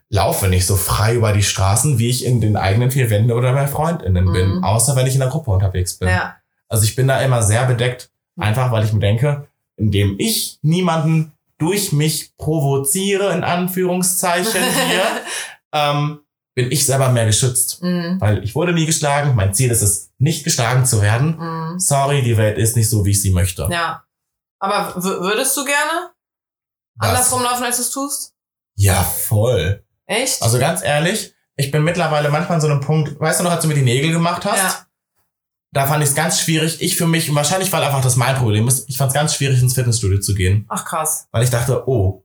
laufe nicht so frei über die Straßen, wie ich in den eigenen vier Wänden oder bei FreundInnen bin, Mhm. außer wenn ich in der Gruppe unterwegs bin. Ja. Also ich bin da immer sehr bedeckt, einfach weil ich mir denke, indem ich niemanden durch mich provoziere, in Anführungszeichen hier, ähm, bin ich selber mehr geschützt. Mhm. Weil ich wurde nie geschlagen. Mein Ziel ist es, nicht geschlagen zu werden. Mhm. Sorry, die Welt ist nicht so, wie ich sie möchte. Ja. Aber würdest du gerne Was? andersrum laufen, als du es tust? Ja, voll. Echt? Also ganz ehrlich, ich bin mittlerweile manchmal an so einem Punkt, weißt du noch, als du mir die Nägel gemacht hast? Ja. Da fand ich es ganz schwierig. Ich für mich, und wahrscheinlich weil einfach das mein Problem ist, ich fand es ganz schwierig, ins Fitnessstudio zu gehen. Ach krass. Weil ich dachte, oh,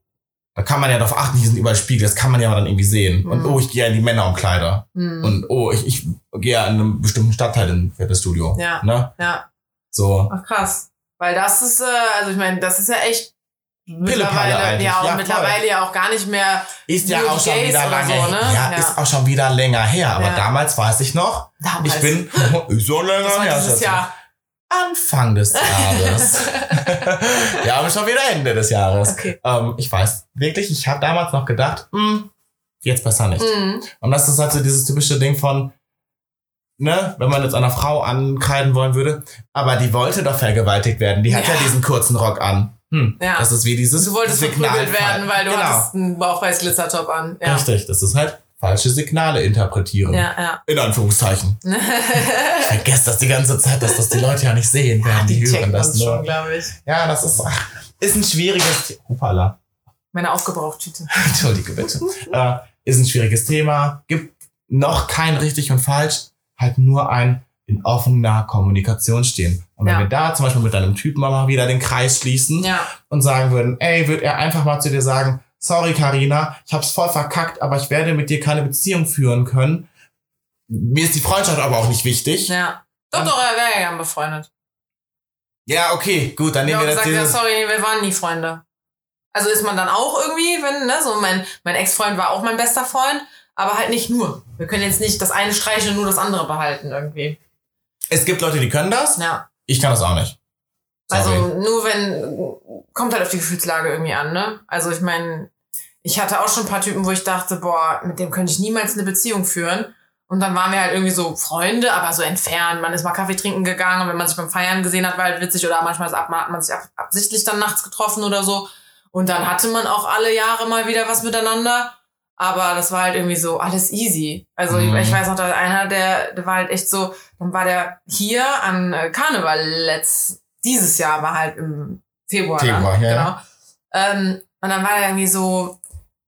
da kann man ja darauf achten, hier sind überall Spiegel, das kann man ja dann irgendwie sehen. Und Mhm. oh, ich gehe ja in die Männerumkleider. Hm. Und oh, ich, ich gehe ja in einem bestimmten Stadtteil in Fitnessstudio. Ja. Ne? ja. So. Ach krass. Weil das ist, äh, also ich meine, das ist ja echt mittlerweile, eigentlich. ja, und Ja, mittlerweile ja auch gar nicht mehr Ist ja auch schon Gays wieder lange so, ne? Ja, Ja. ist auch schon wieder länger her. Aber Ja. damals weiß ich noch, damals. ich bin so länger her. dieses Schatz. Jahr. Anfang des Jahres. ja, aber schon wieder Ende des Jahres. Okay. Ähm, ich weiß wirklich, ich habe damals noch gedacht, hm, jetzt besser nicht. Mhm. Und das ist halt so dieses typische Ding von, ne, wenn man jetzt einer Frau ankreiden wollen würde, aber die wollte doch vergewaltigt werden. Die hat ja, Ja. diesen kurzen Rock an. Hm, Ja. Das ist wie dieses Du wolltest Signal. verprügelt werden, weil du genau. hattest einen Bauchweiß-Glitzertop an. Ja. Richtig, das ist halt falsche Signale interpretieren. Ja, ja. In Anführungszeichen. Ich vergesse das die ganze Zeit, dass das die Leute ja nicht sehen werden. die, hören checken das nur. schon. Ja, das ist, ist ein schwieriges Thema. Hupala. Meine Aufgebrauchtüte. Entschuldige bitte. äh, ist ein schwieriges Thema. Gibt noch kein richtig und falsch. Halt nur ein in offener Kommunikation stehen. Und wenn Ja. wir da zum Beispiel mit deinem Typen mal wieder den Kreis schließen Ja. und sagen würden, ey, wird er einfach mal zu dir sagen, sorry Karina, ich hab's voll verkackt, aber ich werde mit dir keine Beziehung führen können. Mir ist die Freundschaft aber auch nicht wichtig. Ja. Doch, doch, er wäre ja gern befreundet. Ja, okay, gut, dann Ich nehmen habe wir das gesagt, ja, sorry, wir waren nie Freunde. Also ist man dann auch irgendwie, wenn, ne, so mein, mein Ex-Freund war auch mein bester Freund, aber halt nicht nur. Wir können jetzt nicht das eine streichen und nur das andere behalten irgendwie. Es gibt Leute, die können das. Ja. Ich kann das auch nicht. Sorry. Also nur wenn, kommt halt auf die Gefühlslage irgendwie an, ne? Also ich meine, ich hatte auch schon ein paar Typen, wo ich dachte, boah, mit dem könnte ich niemals eine Beziehung führen. Und dann waren wir halt irgendwie so Freunde, aber so entfernt. Man ist mal Kaffee trinken gegangen und wenn man sich beim Feiern gesehen hat, war halt witzig. Oder manchmal hat man sich ab, absichtlich dann nachts getroffen oder so. Und dann hatte man auch alle Jahre mal wieder was miteinander. Aber das war halt irgendwie so alles easy. Also Mhm. ich, ich weiß noch, da einer, der, der war halt echt so, dann war der hier an äh, Karneval letzt, dieses Jahr war halt im Februar. Februar, dann, ja, genau. ja. Ähm, und dann war er irgendwie so,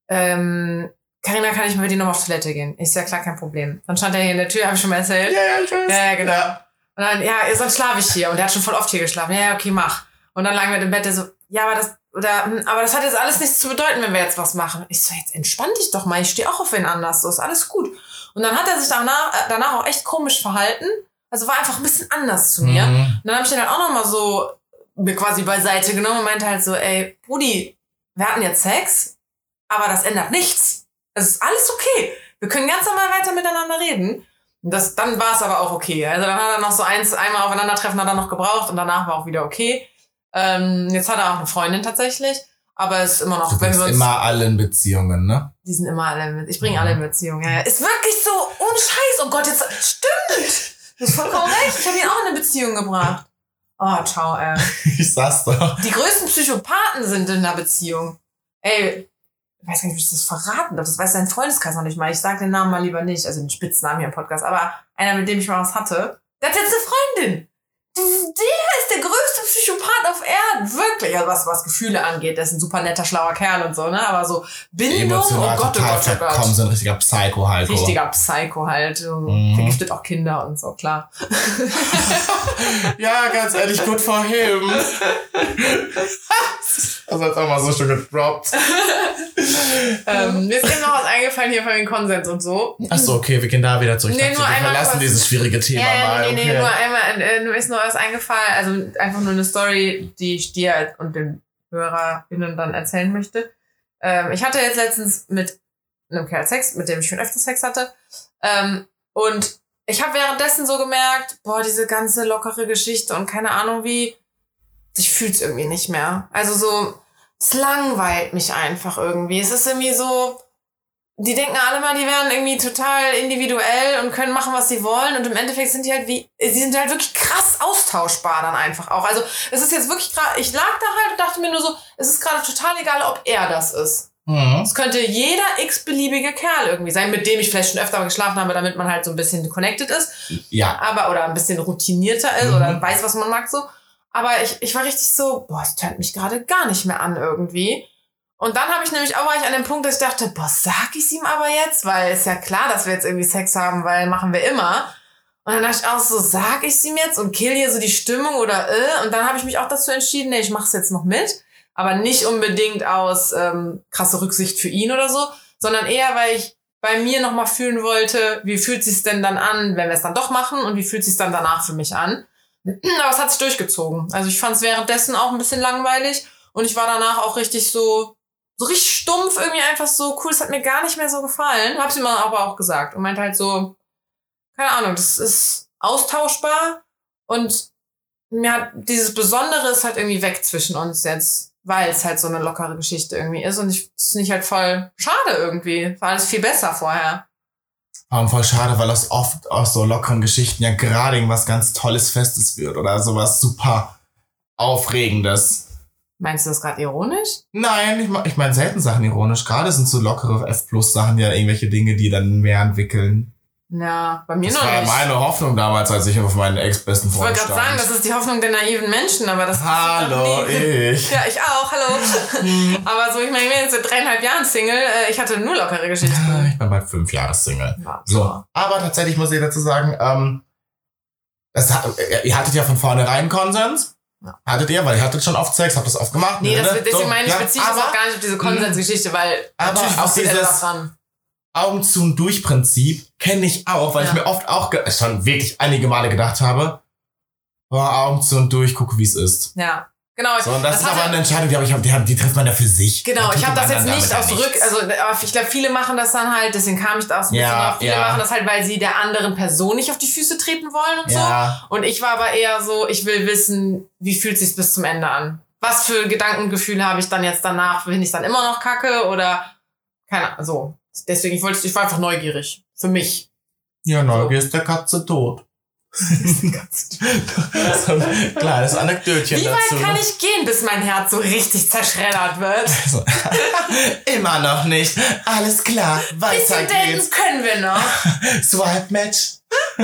ähm, Carina, kann ich mit dir noch auf Toilette gehen? Ich sag, klar, kein Problem. Dann stand er hier in der Tür, habe ich schon mal erzählt. Ja, ja, ich weiß. Ja, ja, genau. Und dann, ja, sonst schlafe ich hier. Und er hat schon voll oft hier geschlafen. Ja, ja, okay, mach. Und dann lagen wir im Bett, der so, ja, aber das, oder, hm, aber das hat jetzt alles nichts zu bedeuten, wenn wir jetzt was machen. Ich so, jetzt entspann dich doch mal, ich stehe auch auf wen anders, so ist alles gut. Und dann hat er sich danach, äh, danach auch echt komisch verhalten. Also war einfach ein bisschen anders zu mir. Mhm. Und dann habe ich den halt auch nochmal so mir quasi beiseite genommen und meinte halt so, ey, Brudi, wir hatten jetzt Sex, aber das ändert nichts. Es ist alles okay. Wir können ganz normal weiter miteinander reden. Und das, dann war es aber auch okay. Also dann hat er noch so eins, einmal aufeinandertreffen hat er noch gebraucht und danach war auch wieder okay. Ähm, jetzt hat er auch eine Freundin tatsächlich, aber es ist immer noch, Du wenn bist wir uns, immer alle in Beziehungen, ne? die sind immer alle, mit, ich bringe Mhm. alle in Beziehung. Ja, ja. Ist wirklich so, ohne Scheiß. Oh Gott, jetzt, stimmt. Du hast vollkommen recht. Ich habe ihn auch in eine Beziehung gebracht. Oh, ciao, ey. Ich sag's doch. Die größten Psychopathen sind in einer Beziehung. Ey, ich weiß gar nicht, wie ich das verraten darf. Das weiß dein Freundeskreis noch nicht mal. Ich sag den Namen mal lieber nicht, also den Spitznamen hier im Podcast. Aber einer, mit dem ich mal was hatte, der hat jetzt eine Freundin. Der ist der größte Psychopath auf Erden. Wirklich. Also was, was Gefühle angeht. Der ist ein super netter, schlauer Kerl und so, ne? Aber so Bindung, Emotional oh Gott, oh total Gott, oh Gott. so ein richtiger Psycho halt. Richtiger Psycho halt. Mhm. Vergiftet auch Kinder und so, klar. Ja, ganz ehrlich, good for him. Das hat auch mal so schön gedroppt. ähm, mir ist eben noch was eingefallen hier von den Konsens und so. Achso, okay, wir gehen da wieder zurück. Nee, dachte, nur wir einmal verlassen dieses schwierige Thema ja, mal. nee, nee, okay. nur einmal, äh, nur ist nur was eingefallen, also einfach nur eine Story, die ich dir und den HörerInnen dann erzählen möchte. Ähm, ich hatte jetzt letztens mit einem Kerl Sex, mit dem ich schon öfter Sex hatte. Ähm, und ich habe währenddessen so gemerkt, boah, diese ganze lockere Geschichte und keine Ahnung wie, ich fühl's irgendwie nicht mehr. Also so, es langweilt mich einfach irgendwie. Es ist irgendwie so, die denken alle mal, die wären irgendwie total individuell und können machen, was sie wollen. Und im Endeffekt sind die halt wie, sie sind halt wirklich krass austauschbar dann einfach auch. Also es ist jetzt wirklich gerade, ich lag da halt und dachte mir nur so, es ist gerade total egal, ob er das ist. Mhm. Es könnte jeder x-beliebige Kerl irgendwie sein, mit dem ich vielleicht schon öfter mal geschlafen habe, damit man halt so ein bisschen connected ist Ja. aber oder ein bisschen routinierter ist Mhm. oder weiß, was man mag so. Aber ich, ich war richtig so, boah, es tönt mich gerade gar nicht mehr an irgendwie. Und dann habe ich nämlich auch war ich an dem Punkt, dass ich dachte, boah, sag ich ihm aber jetzt, weil ist ja klar, dass wir jetzt irgendwie Sex haben, weil machen wir immer. Und dann dachte ich auch so, sag ich ihm jetzt und kill hier so die Stimmung oder äh. Und dann habe ich mich auch dazu entschieden, nee, ich mach's jetzt noch mit. Aber nicht unbedingt aus ähm, krasse Rücksicht für ihn oder so, sondern eher, weil ich bei mir nochmal fühlen wollte, wie fühlt sich's denn dann an, wenn wir es dann doch machen und wie fühlt sich's dann danach für mich an. Aber es hat sich durchgezogen. Also ich fand es währenddessen auch ein bisschen langweilig und ich war danach auch richtig so, so richtig stumpf, irgendwie einfach so cool. Es hat mir gar nicht mehr so gefallen. Hab's ihm aber auch gesagt und meinte halt so, keine Ahnung, das ist austauschbar und mir hat dieses Besondere ist halt irgendwie weg zwischen uns jetzt, weil es halt so eine lockere Geschichte irgendwie ist und ich es nicht halt voll schade irgendwie. War alles viel besser vorher. Warum voll schade, weil das oft aus so lockeren Geschichten ja gerade irgendwas ganz Tolles Festes wird oder sowas super Aufregendes. Meinst du das gerade ironisch? Nein, ich, mein- ich meine selten Sachen ironisch. Gerade sind so lockere F-Plus-Sachen ja irgendwelche Dinge, die dann mehr entwickeln. Ja, bei mir Das noch war ja nicht. meine Hoffnung damals, als ich auf meinen ex-besten ich Freund wollte gerade sagen, das ist die Hoffnung der naiven Menschen, aber das Hallo, ich. Ja, ich auch, hallo. aber so, ich meine, ich bin jetzt seit dreieinhalb Jahren Single. Äh, Ich hatte nur lockere Geschichten. Ich bin bald fünf Jahre Single. Ja, So, aber tatsächlich muss ich dazu sagen, ähm, das, äh, ihr hattet ja von vornherein Konsens. Ja. Hattet ihr, weil ihr hattet schon oft Sex, habt das oft gemacht. Nee, ne, das, deswegen So, meine ich, ja, beziehe das aber auch gar nicht auf diese Konsensgeschichte, weil Aber natürlich auch dieses- dran. Augen zu und durch Prinzip kenne ich auch, weil Ja. ich mir oft auch schon wirklich einige Male gedacht habe, boah, Augen zu und durch, gucke, wie es ist. Ja, genau. So, und das, ist aber eine Entscheidung, die, hab ich, die, die trifft man ja für sich. Genau, Da ich habe dem das jetzt nicht damit aus Rück, also aber ich glaube, viele machen das dann halt, deswegen kam ich da so ein bisschen Ja. Viele ja. machen das halt, weil sie der anderen Person nicht auf die Füße treten wollen und Ja, so. Und ich war aber eher so, ich will wissen, wie fühlt sich's bis zum Ende an? Was für Gedankengefühle habe ich dann jetzt danach? Bin ich dann immer noch kacke oder keine Ahnung, so. Deswegen, ich wollte, ich war einfach neugierig. Für mich. ja, Neugier ist der Katze tot. So ein kleines Anekdötchen Wie dazu. weit kann ich gehen, bis mein Herz so richtig zerschreddert wird? So. Immer noch nicht. Alles klar, weiter Bisschen daten geht's. können wir noch. Swipe Match.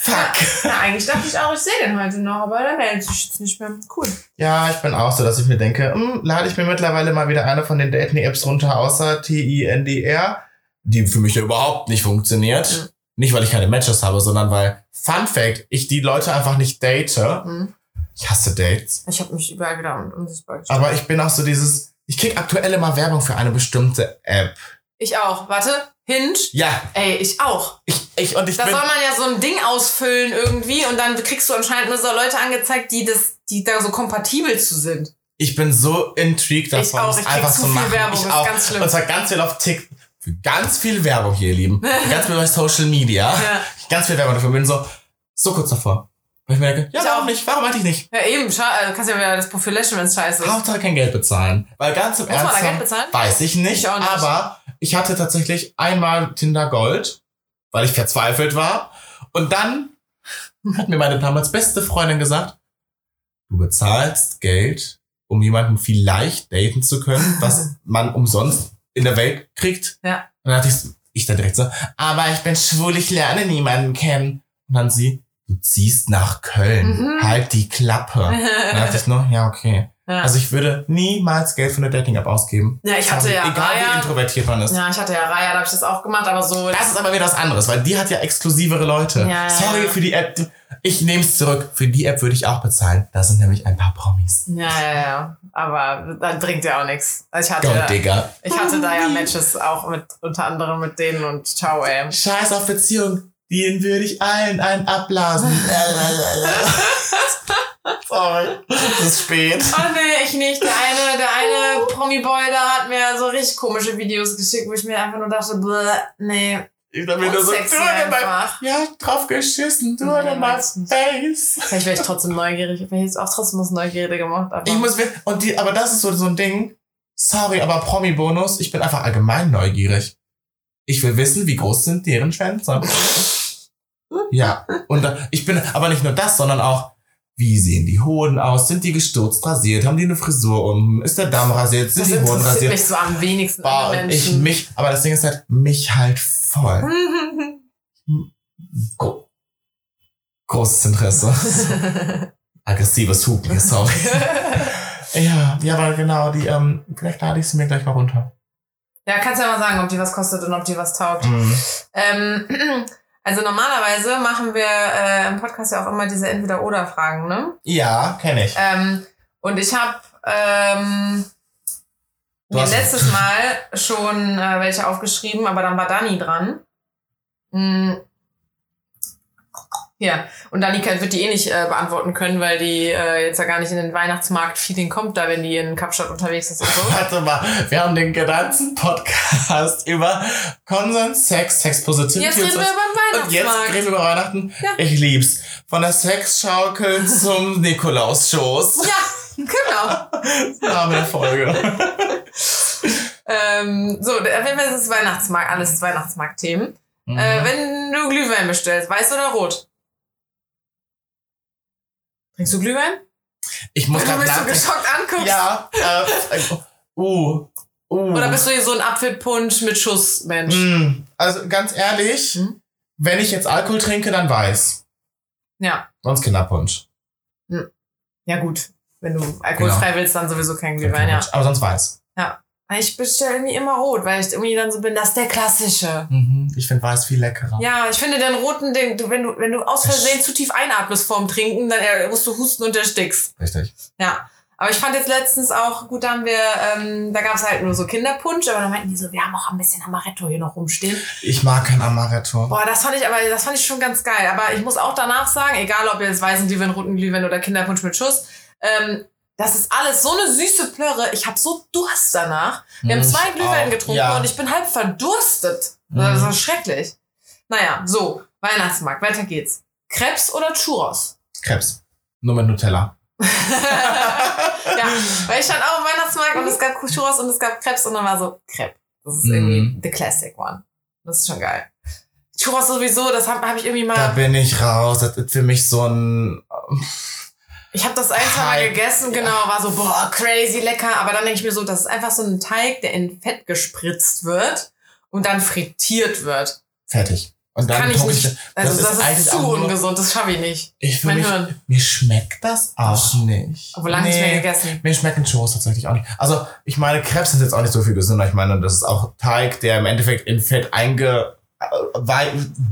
Fuck. Na, eigentlich dachte ich auch, ich sehe den heute noch, aber der meldet sich jetzt nicht mehr. Cool. Ja, ich bin auch so, dass ich mir denke, hm, lade ich mir mittlerweile mal wieder eine von den Dating-Apps runter, außer T-I-N-D-R, die für mich ja überhaupt nicht funktioniert. Mhm. Nicht, weil ich keine Matches habe, sondern weil, Fun Fact, ich die Leute einfach nicht date. Hm. Ich hasse Dates. Ich habe mich überall wieder un- unsichtbar gestellt. Aber ich bin auch so dieses, ich krieg aktuell immer Werbung für eine bestimmte App. Ich auch. Warte. Hinge. Ja, Ey, ich auch. ich, ich und ich Da soll man ja so ein Ding ausfüllen irgendwie und dann kriegst du anscheinend nur so Leute angezeigt, die das, die da so kompatibel zu sind. ich bin so intrigued Ich davon, auch, es ich einfach zu viel machen. Werbung, ich auch. Und zwar ganz viel auf TikTok. Für ganz viel Werbung hier, ihr Lieben. Ganz viel bei Social Media. Ja. Ganz viel Werbung dafür. Bin so, so kurz davor. Weil ich mir denke, ja, Ich warum auch. nicht? Warum eigentlich nicht? Ja, eben. Scha äh, du kannst ja wieder das Profil löschen, wenn es scheiße ist. Hauptsache kein Geld bezahlen. Weil ganz im Muss man da Ernst, Geld bezahlen? weiß ich nicht, Ich auch nicht. aber ich hatte tatsächlich einmal Tinder Gold, weil ich verzweifelt war. Und dann hat mir meine damals beste Freundin gesagt, du bezahlst Geld, um jemanden vielleicht daten zu können, was man umsonst in der Welt kriegt. Ja. Und dann hatte ich, ich da direkt so, aber ich bin schwul, ich lerne niemanden kennen. Und dann sie, du ziehst nach Köln, Mhm. halt die Klappe. Und dann dachte ich nur, ja, okay. Ja. Also ich würde niemals Geld für eine Dating-App ausgeben. Ja, ich hatte Sorry, ja Egal wie Raya. introvertiert man ist. ja, ich hatte ja Raya, da habe ich das auch gemacht, aber so. Das ist aber wieder was anderes, weil die hat ja exklusivere Leute. Ja, ja, Sorry ja. für die App. Ich nehme es zurück. Für die App würde ich auch bezahlen. Da sind nämlich ein paar Promis. ja, ja, ja. Aber das bringt ja auch nichts. Ich hatte, Digga. ich hatte da ja Matches auch mit, unter anderem mit denen und ciao, ey. Scheiß auf Beziehung. Den würde ich allen einen abblasen. Sorry. Es ist spät. Oh nee, ich nicht. Der eine, der eine Promi-Boy da hat mir so richtig komische Videos geschickt, wo ich mir einfach nur dachte, bleh, nee, Ich hab mir nur so, du einfach. ja, drauf geschissen, du weiß nicht. Face. Vielleicht wäre ich trotzdem neugierig. Vielleicht hätte ich auch trotzdem was Neugierde gemacht. Aber Ich muss, und die, aber das ist so, so ein Ding. Sorry, aber Promi-Bonus, ich bin einfach allgemein neugierig. Ich will wissen, wie groß sind deren Schwänze. ja, und ich bin, aber nicht nur das, sondern auch, wie sehen die Hoden aus? Sind die gestürzt rasiert? Haben die eine Frisur um? Ist der Damm rasiert? Sind das die Hoden interessiert rasiert? mich so am wenigsten. Boah, und ich mich, aber das Ding ist halt, mich halt voll. Gro großes Interesse. Aggressives Hupen, sorry. Ja, ja, aber genau, die, ähm, vielleicht lade ich sie mir gleich mal runter. Ja, kannst du ja mal sagen, ob die was kostet und ob die was taugt. Mhm. Ähm, also normalerweise machen wir äh, im Podcast ja auch immer diese Entweder-Oder-Fragen, ne? Ja, kenne ich. Ähm, und ich habe ähm, mir letztes Mal schon äh, welche aufgeschrieben, aber dann war Dani dran. Mm. Ja, und Dani kann- wird die eh nicht äh, beantworten können, weil die äh, jetzt ja gar nicht in den Weihnachtsmarkt-Feeling kommt, da wenn die in Kapstadt unterwegs ist und so. Warte mal, wir haben den ganzen Podcast über Konsens, Sex, Sex Positivity Jetzt reden wir über den Und jetzt reden wir über Weihnachten. Ja. Ich lieb's. Von der Sexschaukel zum Nikolausschoß. Ja, genau. Name der Folge. ähm, so, auf jeden Fall ist es Weihnachtsmarkt, alles Weihnachtsmarkt-Themen. Mhm. Äh, wenn du Glühwein bestellst, weiß oder rot? Trinkst du Glühwein? ich muss Wenn du grad mich so nachdenken. geschockt anguckst. Ja, äh, uh, uh. Oder bist du hier so ein Apfelpunsch mit Schuss, Mensch? Mm, Also ganz ehrlich, Mhm. wenn ich jetzt Alkohol trinke, dann weiß. Ja. Sonst Kinderpunsch. Ja, gut. Wenn du alkoholfrei willst, dann sowieso kein Glühwein, ja. Aber sonst weiß. Ich bestelle irgendwie immer rot, weil ich irgendwie dann so bin, das ist der klassische. Mhm. Ich finde weiß viel leckerer. Ja, ich finde den roten, den, du, wenn du, wenn du aus Versehen zu tief einatmest vorm Trinken, dann äh, musst du husten und erstickst. Richtig. Ja. Aber ich fand jetzt letztens auch, gut, da haben wir, ähm, da gab es halt nur so Kinderpunsch, aber dann meinten die so, wir haben auch ein bisschen Amaretto hier noch rumstehen. Ich mag kein Amaretto. Boah, das fand ich aber, das fand ich schon ganz geil. Aber ich muss auch danach sagen, egal ob jetzt weißen Glühwein, roten Glühwein oder Kinderpunsch mit Schuss, ähm, das ist alles so eine süße Plörre. Ich habe so Durst danach. Wir haben Mhm, zwei Glühwein getrunken Ja. und ich bin halb verdurstet. Mhm. Das ist schrecklich. Naja, so, Weihnachtsmarkt, weiter geht's. Krebs oder Churros? Krebs. Nur mit Nutella. ja, weil ich stand auch im Weihnachtsmarkt und es gab Churros und es gab Krebs und dann war so Crepe. Das ist irgendwie Mhm. the classic one. Das ist schon geil. Churros sowieso, das habe hab ich irgendwie Da mal. bin ich raus. Das ist für mich so ein. Ich habe das ein, zwei Mal gegessen, genau, war so, boah, crazy lecker. Aber dann denke ich mir so, das ist einfach so ein Teig, der in Fett gespritzt wird und dann frittiert wird. Fertig. Und dann Kann ich nicht. Also das ist, eigentlich zu auch nur- ungesund, das schaffe ich nicht. Ich Mein mich, Hirn. mir schmeckt das auch nicht. Obwohl lange nicht mehr gegessen. Mir schmecken Churros tatsächlich auch nicht. Also, ich meine, Krebs ist jetzt auch nicht so viel gesünder. Ich meine, das ist auch Teig, der im Endeffekt in Fett einge,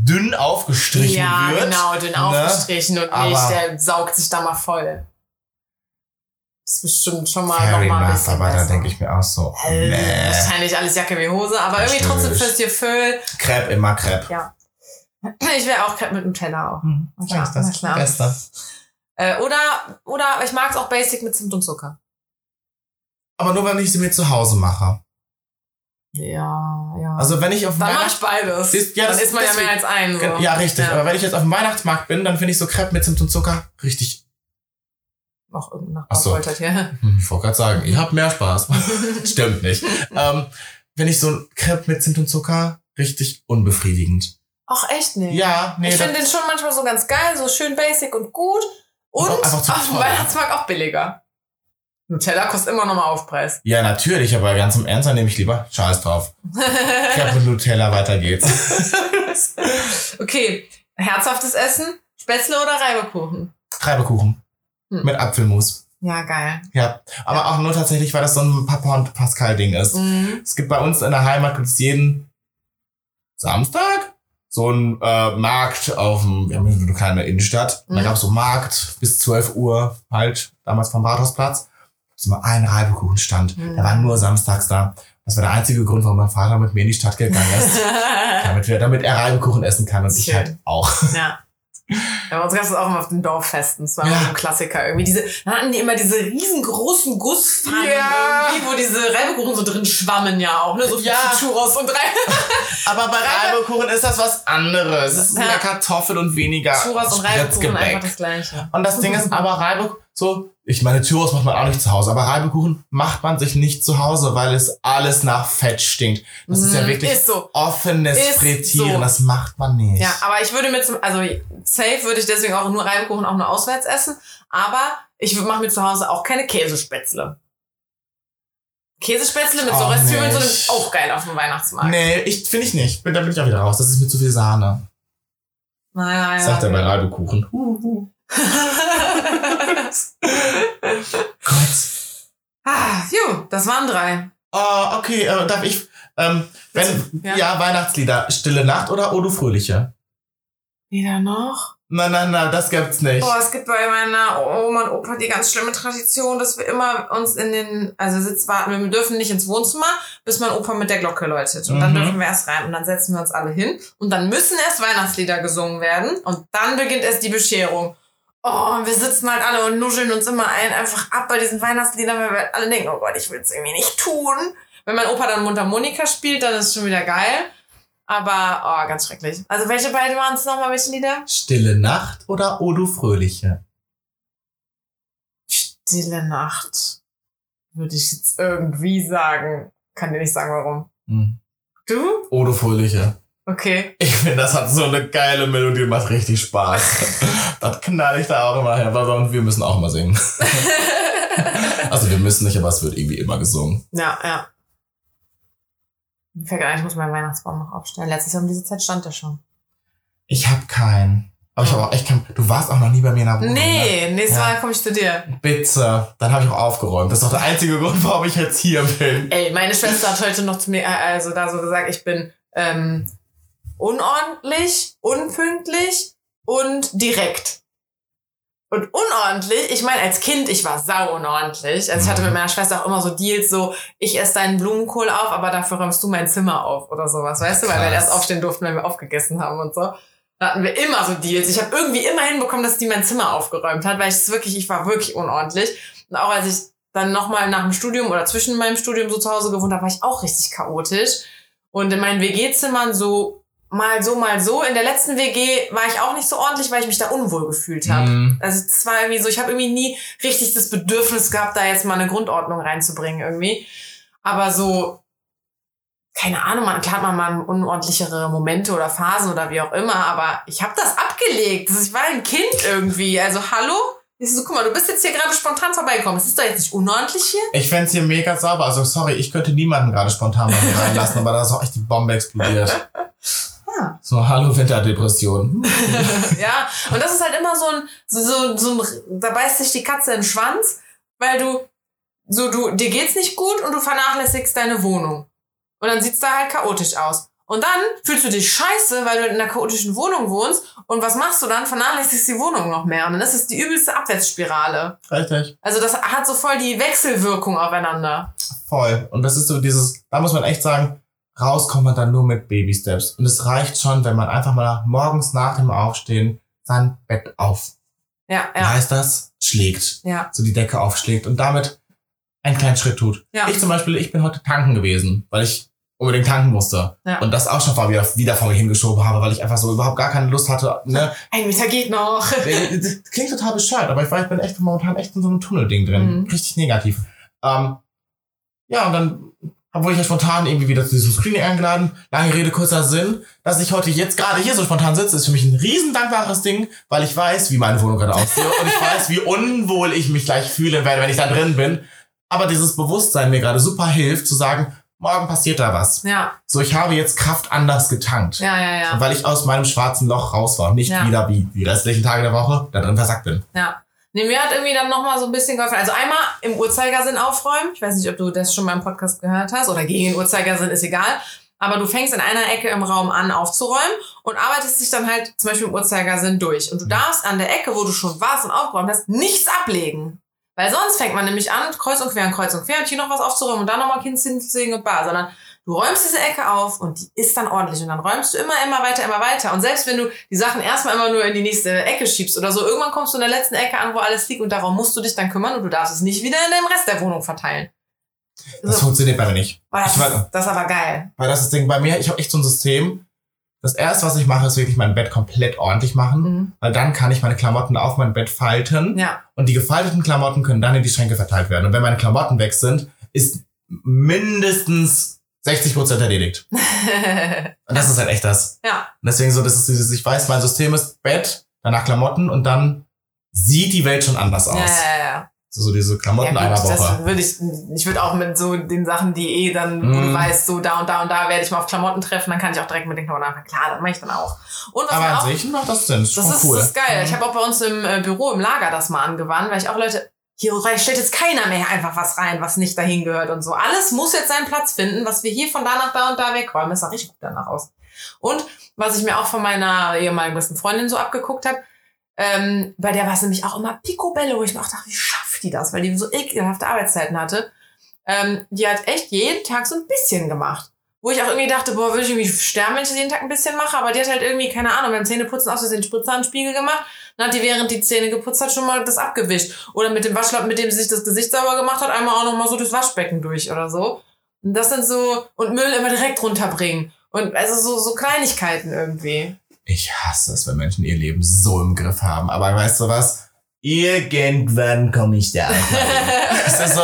dünn aufgestrichen ja, wird. genau, dünn ne? aufgestrichen und Aber- nicht, der saugt sich da mal voll. Das ist bestimmt schon mal Fair noch mal ein bisschen aber da besser. denke ich mir auch so, Äh, nee. Wahrscheinlich alles Jacke wie Hose, aber irgendwie trotzdem fürs dir Föhl. Crepe, immer Crepe. Ja. Ich wäre auch Crepe mit Nutella auch. Hm, klar, ist das klar. Beste. Äh, oder, oder ich mag es auch basic mit Zimt und Zucker. Aber nur, wenn ich sie mir zu Hause mache. Ja, ja. Also, wenn ich auf dann Weihnacht- mach ich beides. Siehst- ja, dann das- isst man ja deswegen- mehr als einen. So. Ja, richtig. Ja. Aber wenn ich jetzt auf dem Weihnachtsmarkt bin, dann finde ich so Crepe mit Zimt und Zucker richtig. Auch irgendein so. Hier. Hm, Ich wollte gerade sagen, ihr habt mehr Spaß. Stimmt nicht. ähm, wenn ich so ein Crepe mit Zimt und Zucker, richtig unbefriedigend. Ach, echt nicht? Ja, nee. ich finde den schon manchmal so ganz geil, so schön basic und gut. Und Und auf dem. Weihnachtsmarkt auch billiger. Nutella kostet immer noch mal Aufpreis. ja, natürlich, aber ganz im Ernst, dann nehme ich lieber Scheiß drauf. Crepe mit Nutella, weiter geht's. okay, herzhaftes Essen, Spätzle oder Reibekuchen? Reibekuchen. Hm. Mit Apfelmus. Ja, geil. Ja, aber auch nur tatsächlich, weil das so ein Papa und Pascal Ding ist. Mhm. Es gibt bei uns in der Heimat gibt's jeden Samstag so ein äh, Markt auf dem, wir haben eine kleine Innenstadt. Und Da Mhm. gab's so Markt bis 12 Uhr, halt, damals vom Rathausplatz. Da ist immer ein Reibekuchenstand. Mhm. Der war nur samstags da. Das war der einzige Grund, warum mein Vater mit mir in die Stadt gegangen ist. damit, wir, damit er Reibekuchen essen kann und ich Schön. halt auch. ja. Ja, uns gab es auch immer auf den Dorffesten. Das war Ja. immer so ein Klassiker. Irgendwie diese, dann hatten die immer diese riesengroßen Gusspfannen Ja. irgendwie, wo diese Reibekuchen so drin schwammen ja auch, ne? So Ja. Churros und Reib Aber bei Reibekuchen ist das was anderes. Es ist mehr Kartoffel und weniger Churros und Reibekuchen einfach das Gleiche. Und das Ding ist aber Reibekuchen, so, ich meine, Churros macht man auch nicht zu Hause, aber Reibekuchen macht man sich nicht zu Hause, weil es alles nach Fett stinkt. Das ist ja Mhm, wirklich Ist so. offenes Ist Frittieren, so. das macht man nicht. Ja, aber ich würde mir zum, also safe würde ich deswegen auch nur Reibekuchen auch nur auswärts essen. Aber ich mache mir zu Hause auch keine Käsespätzle. Käsespätzle mit so nicht. ist auch geil auf dem Weihnachtsmarkt. Nee, ich finde ich nicht. Bin, da bin ich auch wieder raus. Das ist mir zu viel Sahne. Naja, ja. Sagt er bei Reibekuchen. Huhu. Gott. Ah, jo, das waren drei. Oh, okay, äh, darf ich, ähm, wenn, Ja. ja. Weihnachtslieder, Stille Nacht oder O du Fröhliche? Wieder noch? Nein, nein, nein, das gibt's nicht. Boah, es gibt bei meiner Oma und Opa die ganz schlimme Tradition, dass wir immer uns in den, also Sitz warten, wir dürfen nicht ins Wohnzimmer, bis mein Opa mit der Glocke läutet. Und dann Mhm. dürfen wir erst rein und dann setzen wir uns alle hin und dann müssen erst Weihnachtslieder gesungen werden und dann beginnt erst die Bescherung. Oh, wir sitzen halt alle und nuscheln uns immer ein, einfach ab bei diesen Weihnachtsliedern, weil wir alle denken, oh Gott, ich will es irgendwie nicht tun. Wenn mein Opa dann Mundharmonika spielt, dann ist es schon wieder geil. Aber, oh, ganz schrecklich. Also welche beiden waren es nochmal, welche Lieder? Stille Nacht oder O du Fröhliche? Stille Nacht. Würde ich jetzt irgendwie sagen. Kann dir nicht sagen, warum. Hm. Du? O du Fröhliche. Okay. Ich finde, das hat so eine geile Melodie und macht richtig Spaß. das knall ich da auch immer her, weil wir müssen auch mal singen. also wir müssen nicht, aber es wird irgendwie immer gesungen. Ja, ja. Ich muss meinen Weihnachtsbaum noch aufstellen. Letztes Jahr um diese Zeit stand der schon. Ich habe keinen. Aber ich habe auch echt keinen. Du warst auch noch nie bei mir in der Wohnung. Ne? Nee, nächstes Ja. Mal komme ich zu dir. Bitte. Dann habe ich auch aufgeräumt. Das ist doch der einzige Grund, warum ich jetzt hier bin. Ey, meine Schwester hat heute noch zu mir, äh, also da so gesagt, ich bin ähm, unordentlich, unpünktlich und direkt. Und unordentlich, ich meine, als Kind, ich war sau unordentlich. Also ich hatte mit meiner Schwester auch immer so Deals, so, ich esse deinen Blumenkohl auf, aber dafür räumst du mein Zimmer auf oder sowas, weißt du? Weil wir Krass. erst aufstehen durften, wenn wir aufgegessen haben und so. Da hatten wir immer so Deals. Ich habe irgendwie immer hinbekommen, dass die mein Zimmer aufgeräumt hat, weil ich es wirklich, ich war wirklich unordentlich. Und auch als ich dann nochmal nach dem Studium oder zwischen meinem Studium so zu Hause gewohnt habe, war ich auch richtig chaotisch. Und in meinen WG-Zimmern so mal so, mal so. In der letzten WG war ich auch nicht so ordentlich, weil ich mich da unwohl gefühlt habe. Mhm. Also es war irgendwie so, ich habe irgendwie nie richtig das Bedürfnis gehabt, da jetzt mal eine Grundordnung reinzubringen irgendwie. Aber so, keine Ahnung, man, klar hat man mal unordentlichere Momente oder Phasen oder wie auch immer, aber ich habe das abgelegt. Ich war ein Kind irgendwie. Also hallo? Ich so, guck mal, du bist jetzt hier gerade spontan vorbeigekommen. Es ist doch jetzt nicht unordentlich hier? Ich fänd's hier mega sauber. Also sorry, ich könnte niemanden gerade spontan bei mir reinlassen, aber da ist auch echt die Bombe explodiert. Ja. So, hallo Winterdepression. ja, und das ist halt immer so ein, so, so, so ein, da beißt sich die Katze in den Schwanz, weil du, so du, dir geht's nicht gut und du vernachlässigst deine Wohnung. Und dann sieht's da halt chaotisch aus. Und dann fühlst du dich scheiße, weil du in einer chaotischen Wohnung wohnst. Und was machst du dann? Vernachlässigst die Wohnung noch mehr. Und dann ist es die übelste Abwärtsspirale. Richtig. Also das hat so voll die Wechselwirkung aufeinander. Voll. Und das ist so dieses, da muss man echt sagen, raus kommt man dann nur mit Baby Steps. Und es reicht schon, wenn man einfach mal morgens nach dem Aufstehen sein Bett auf. Ja, Wie ja, heißt das? Schlägt. ja. So die Decke aufschlägt und damit einen kleinen Schritt tut. Ja. Ich zum Beispiel, ich bin heute tanken gewesen, weil ich unbedingt tanken musste. Ja. Und das auch schon wieder, wieder vor mir hingeschoben habe, weil ich einfach so überhaupt gar keine Lust hatte. Ne? Ein Meter geht noch. Das Klingt total bescheuert, aber ich, war, ich bin echt momentan echt in so einem Tunnelding drin. Mhm. Richtig negativ. Ähm, ja, und dann wurde ich ja spontan irgendwie wieder zu diesem Screening eingeladen. Lange Rede, kurzer Sinn. Dass ich heute jetzt gerade hier so spontan sitze, ist für mich ein riesen dankbares Ding, weil ich weiß, wie meine Wohnung gerade aussieht und ich weiß, wie unwohl ich mich gleich fühlen werde, wenn ich da drin bin. Aber dieses Bewusstsein mir gerade super hilft, zu sagen, morgen passiert da was. Ja, So, ich habe jetzt Kraft anders getankt. ja, ja, ja. Weil ich aus meinem schwarzen Loch raus war und nicht Ja. wieder wie die restlichen Tage der Woche da drin versackt bin. Ja. Nee, mir hat irgendwie dann nochmal so ein bisschen geholfen. Also einmal im Uhrzeigersinn aufräumen. Ich weiß nicht, ob du das schon mal im Podcast gehört hast oder gegen den Uhrzeigersinn, ist egal. Aber du fängst in einer Ecke im Raum an aufzuräumen und arbeitest dich dann halt zum Beispiel im Uhrzeigersinn durch. Und du darfst an der Ecke, wo du schon warst und aufgeräumt hast, nichts ablegen. Weil sonst fängt man nämlich an, kreuz und quer und kreuz und quer und hier noch was aufzuräumen und dann nochmal Kind hinzulegen und bar. Sondern du räumst diese Ecke auf und die ist dann ordentlich. Und dann räumst du immer, immer weiter, immer weiter. Und selbst wenn du die Sachen erstmal immer nur in die nächste Ecke schiebst oder so, irgendwann kommst du in der letzten Ecke an, wo alles liegt und darum musst du dich dann kümmern und du darfst es nicht wieder in dem Rest der Wohnung verteilen. Das So. funktioniert bei mir nicht. Boah, das, weiß- ist, das ist aber geil. Weil das ist das Ding bei mir, ich habe echt so ein System. Das erste, was ich mache, ist wirklich mein Bett komplett ordentlich machen. Mhm. Weil dann kann ich meine Klamotten auf mein Bett falten. Ja. Und die gefalteten Klamotten können dann in die Schränke verteilt werden. Und wenn meine Klamotten weg sind, ist mindestens 60 Prozent erledigt. Und das ist halt echt das. ja. Und deswegen so, das ist dieses, ich weiß, mein System ist Bett, danach Klamotten und dann sieht die Welt schon anders aus. Ja, ja, ja. So, diese Klamotten ja, einer gut, Woche. das würde ich, ich würde auch mit so den Sachen, die eh dann, wo du Mm. weißt, so da und da und da werde ich mal auf Klamotten treffen, dann kann ich auch direkt mit den Klamotten anfangen. Klar, das mache ich dann auch. Und was Aber an auch, sich macht das Sinn. Das ist das schon ist, cool. das ist geil. Mhm. Ich habe auch bei uns im äh, Büro im Lager das mal angewandt, weil ich auch Leute, hier stellt jetzt keiner mehr einfach was rein, was nicht dahin gehört und so. Alles muss jetzt seinen Platz finden, was wir hier von da nach da und da wegräumen. Das sah richtig gut danach aus. Und was ich mir auch von meiner ehemaligen besten Freundin so abgeguckt habe, ähm, bei der war es nämlich auch immer picobello, wo ich mir auch dachte, wie schafft die das? Weil die so ekelhafte Arbeitszeiten hatte. Ähm, die hat echt jeden Tag so ein bisschen gemacht. Wo ich auch irgendwie dachte, boah, würde ich irgendwie sterben, wenn ich jeden Tag ein bisschen mache. Aber die hat halt irgendwie, keine Ahnung, beim Zähneputzen aus Versehen Spritzer an den Spiegel gemacht. Dann hat die, während die Zähne geputzt hat, schon mal das abgewischt. Oder mit dem Waschlappen, mit dem sie sich das Gesicht sauber gemacht hat, einmal auch noch mal so das Waschbecken durch oder so. Und das sind so, und Müll immer direkt runterbringen. Und also so, so Kleinigkeiten irgendwie. Ich hasse es, wenn Menschen ihr Leben so im Griff haben. Aber weißt du was? Irgendwann komme ich da. Es ist so,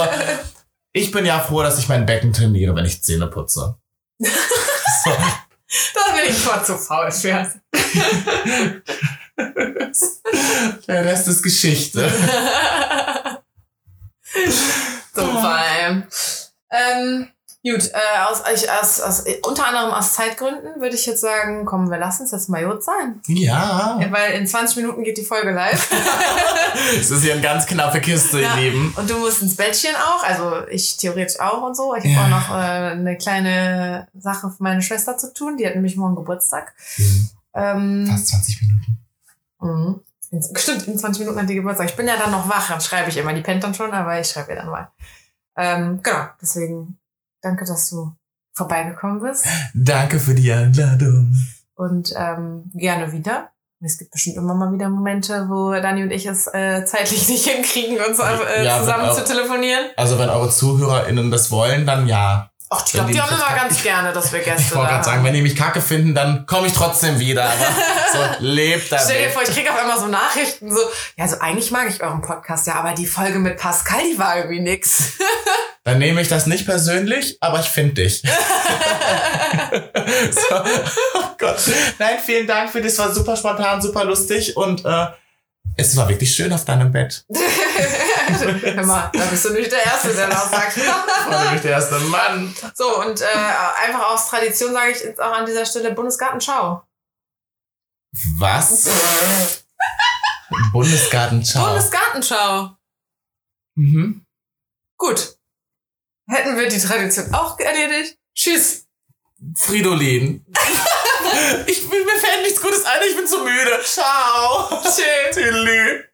ich bin ja froh, dass ich mein Becken trainiere, wenn ich Zähne putze. So. Da bin ich voll zu faul für. Der Rest ist Geschichte. so vor allem. Ähm, gut, äh, aus, ich, aus, aus, unter anderem aus Zeitgründen würde ich jetzt sagen, komm, wir lassen es jetzt mal gut sein. Ja. Ja, Weil in 20 Minuten geht die Folge live. Es ist hier eine ganz knappe Kiste, Ja. ihr Lieben. Und du musst ins Bettchen auch, also ich theoretisch auch und so. Ich habe Ja. auch noch äh, eine kleine Sache für meine Schwester zu tun. Die hat nämlich morgen Geburtstag. Ähm, Fast 20 Minuten. Mhm. Stimmt, in 20 Minuten hat die Geburtstag. Ich bin ja dann noch wach, dann schreibe ich immer. Die pennt dann schon, aber ich schreibe ihr dann mal. Ähm, genau, deswegen danke, dass du vorbeigekommen bist Danke für die Einladung. und ähm, gerne wieder. Es gibt bestimmt immer mal wieder Momente, wo Dani und ich es äh, zeitlich nicht hinkriegen, uns äh, Ja, zusammen zu telefonieren. Also wenn eure ZuhörerInnen das wollen, dann ja. Ach, ich glaube, die haben immer ganz gerne, dass wir Gäste Ich wollte gerade sagen, wenn die mich kacke finden, dann komme ich trotzdem wieder. Aber so, lebt Stell dir damit. vor, ich kriege auf einmal so Nachrichten, so, ja, so eigentlich mag ich euren Podcast ja, aber die Folge mit Pascal, die war irgendwie nix. Dann nehme ich das nicht persönlich, aber ich finde dich. so, oh Gott. Nein, vielen Dank für das. War super spontan, super lustig und äh, es war wirklich schön auf deinem Bett. Hör mal, da bist du nicht der Erste, der das sagt. war nämlich der erste Mann. So, und äh, einfach aus Tradition sage ich jetzt auch an dieser Stelle Bundesgartenschau. Was? Bundesgartenschau. Bundesgartenschau. mhm. Gut. Hätten wir die Tradition auch erledigt? Tschüss. Fridolin. ich, mir fällt nichts Gutes ein, ich bin zu müde. Ciao. Tschüss.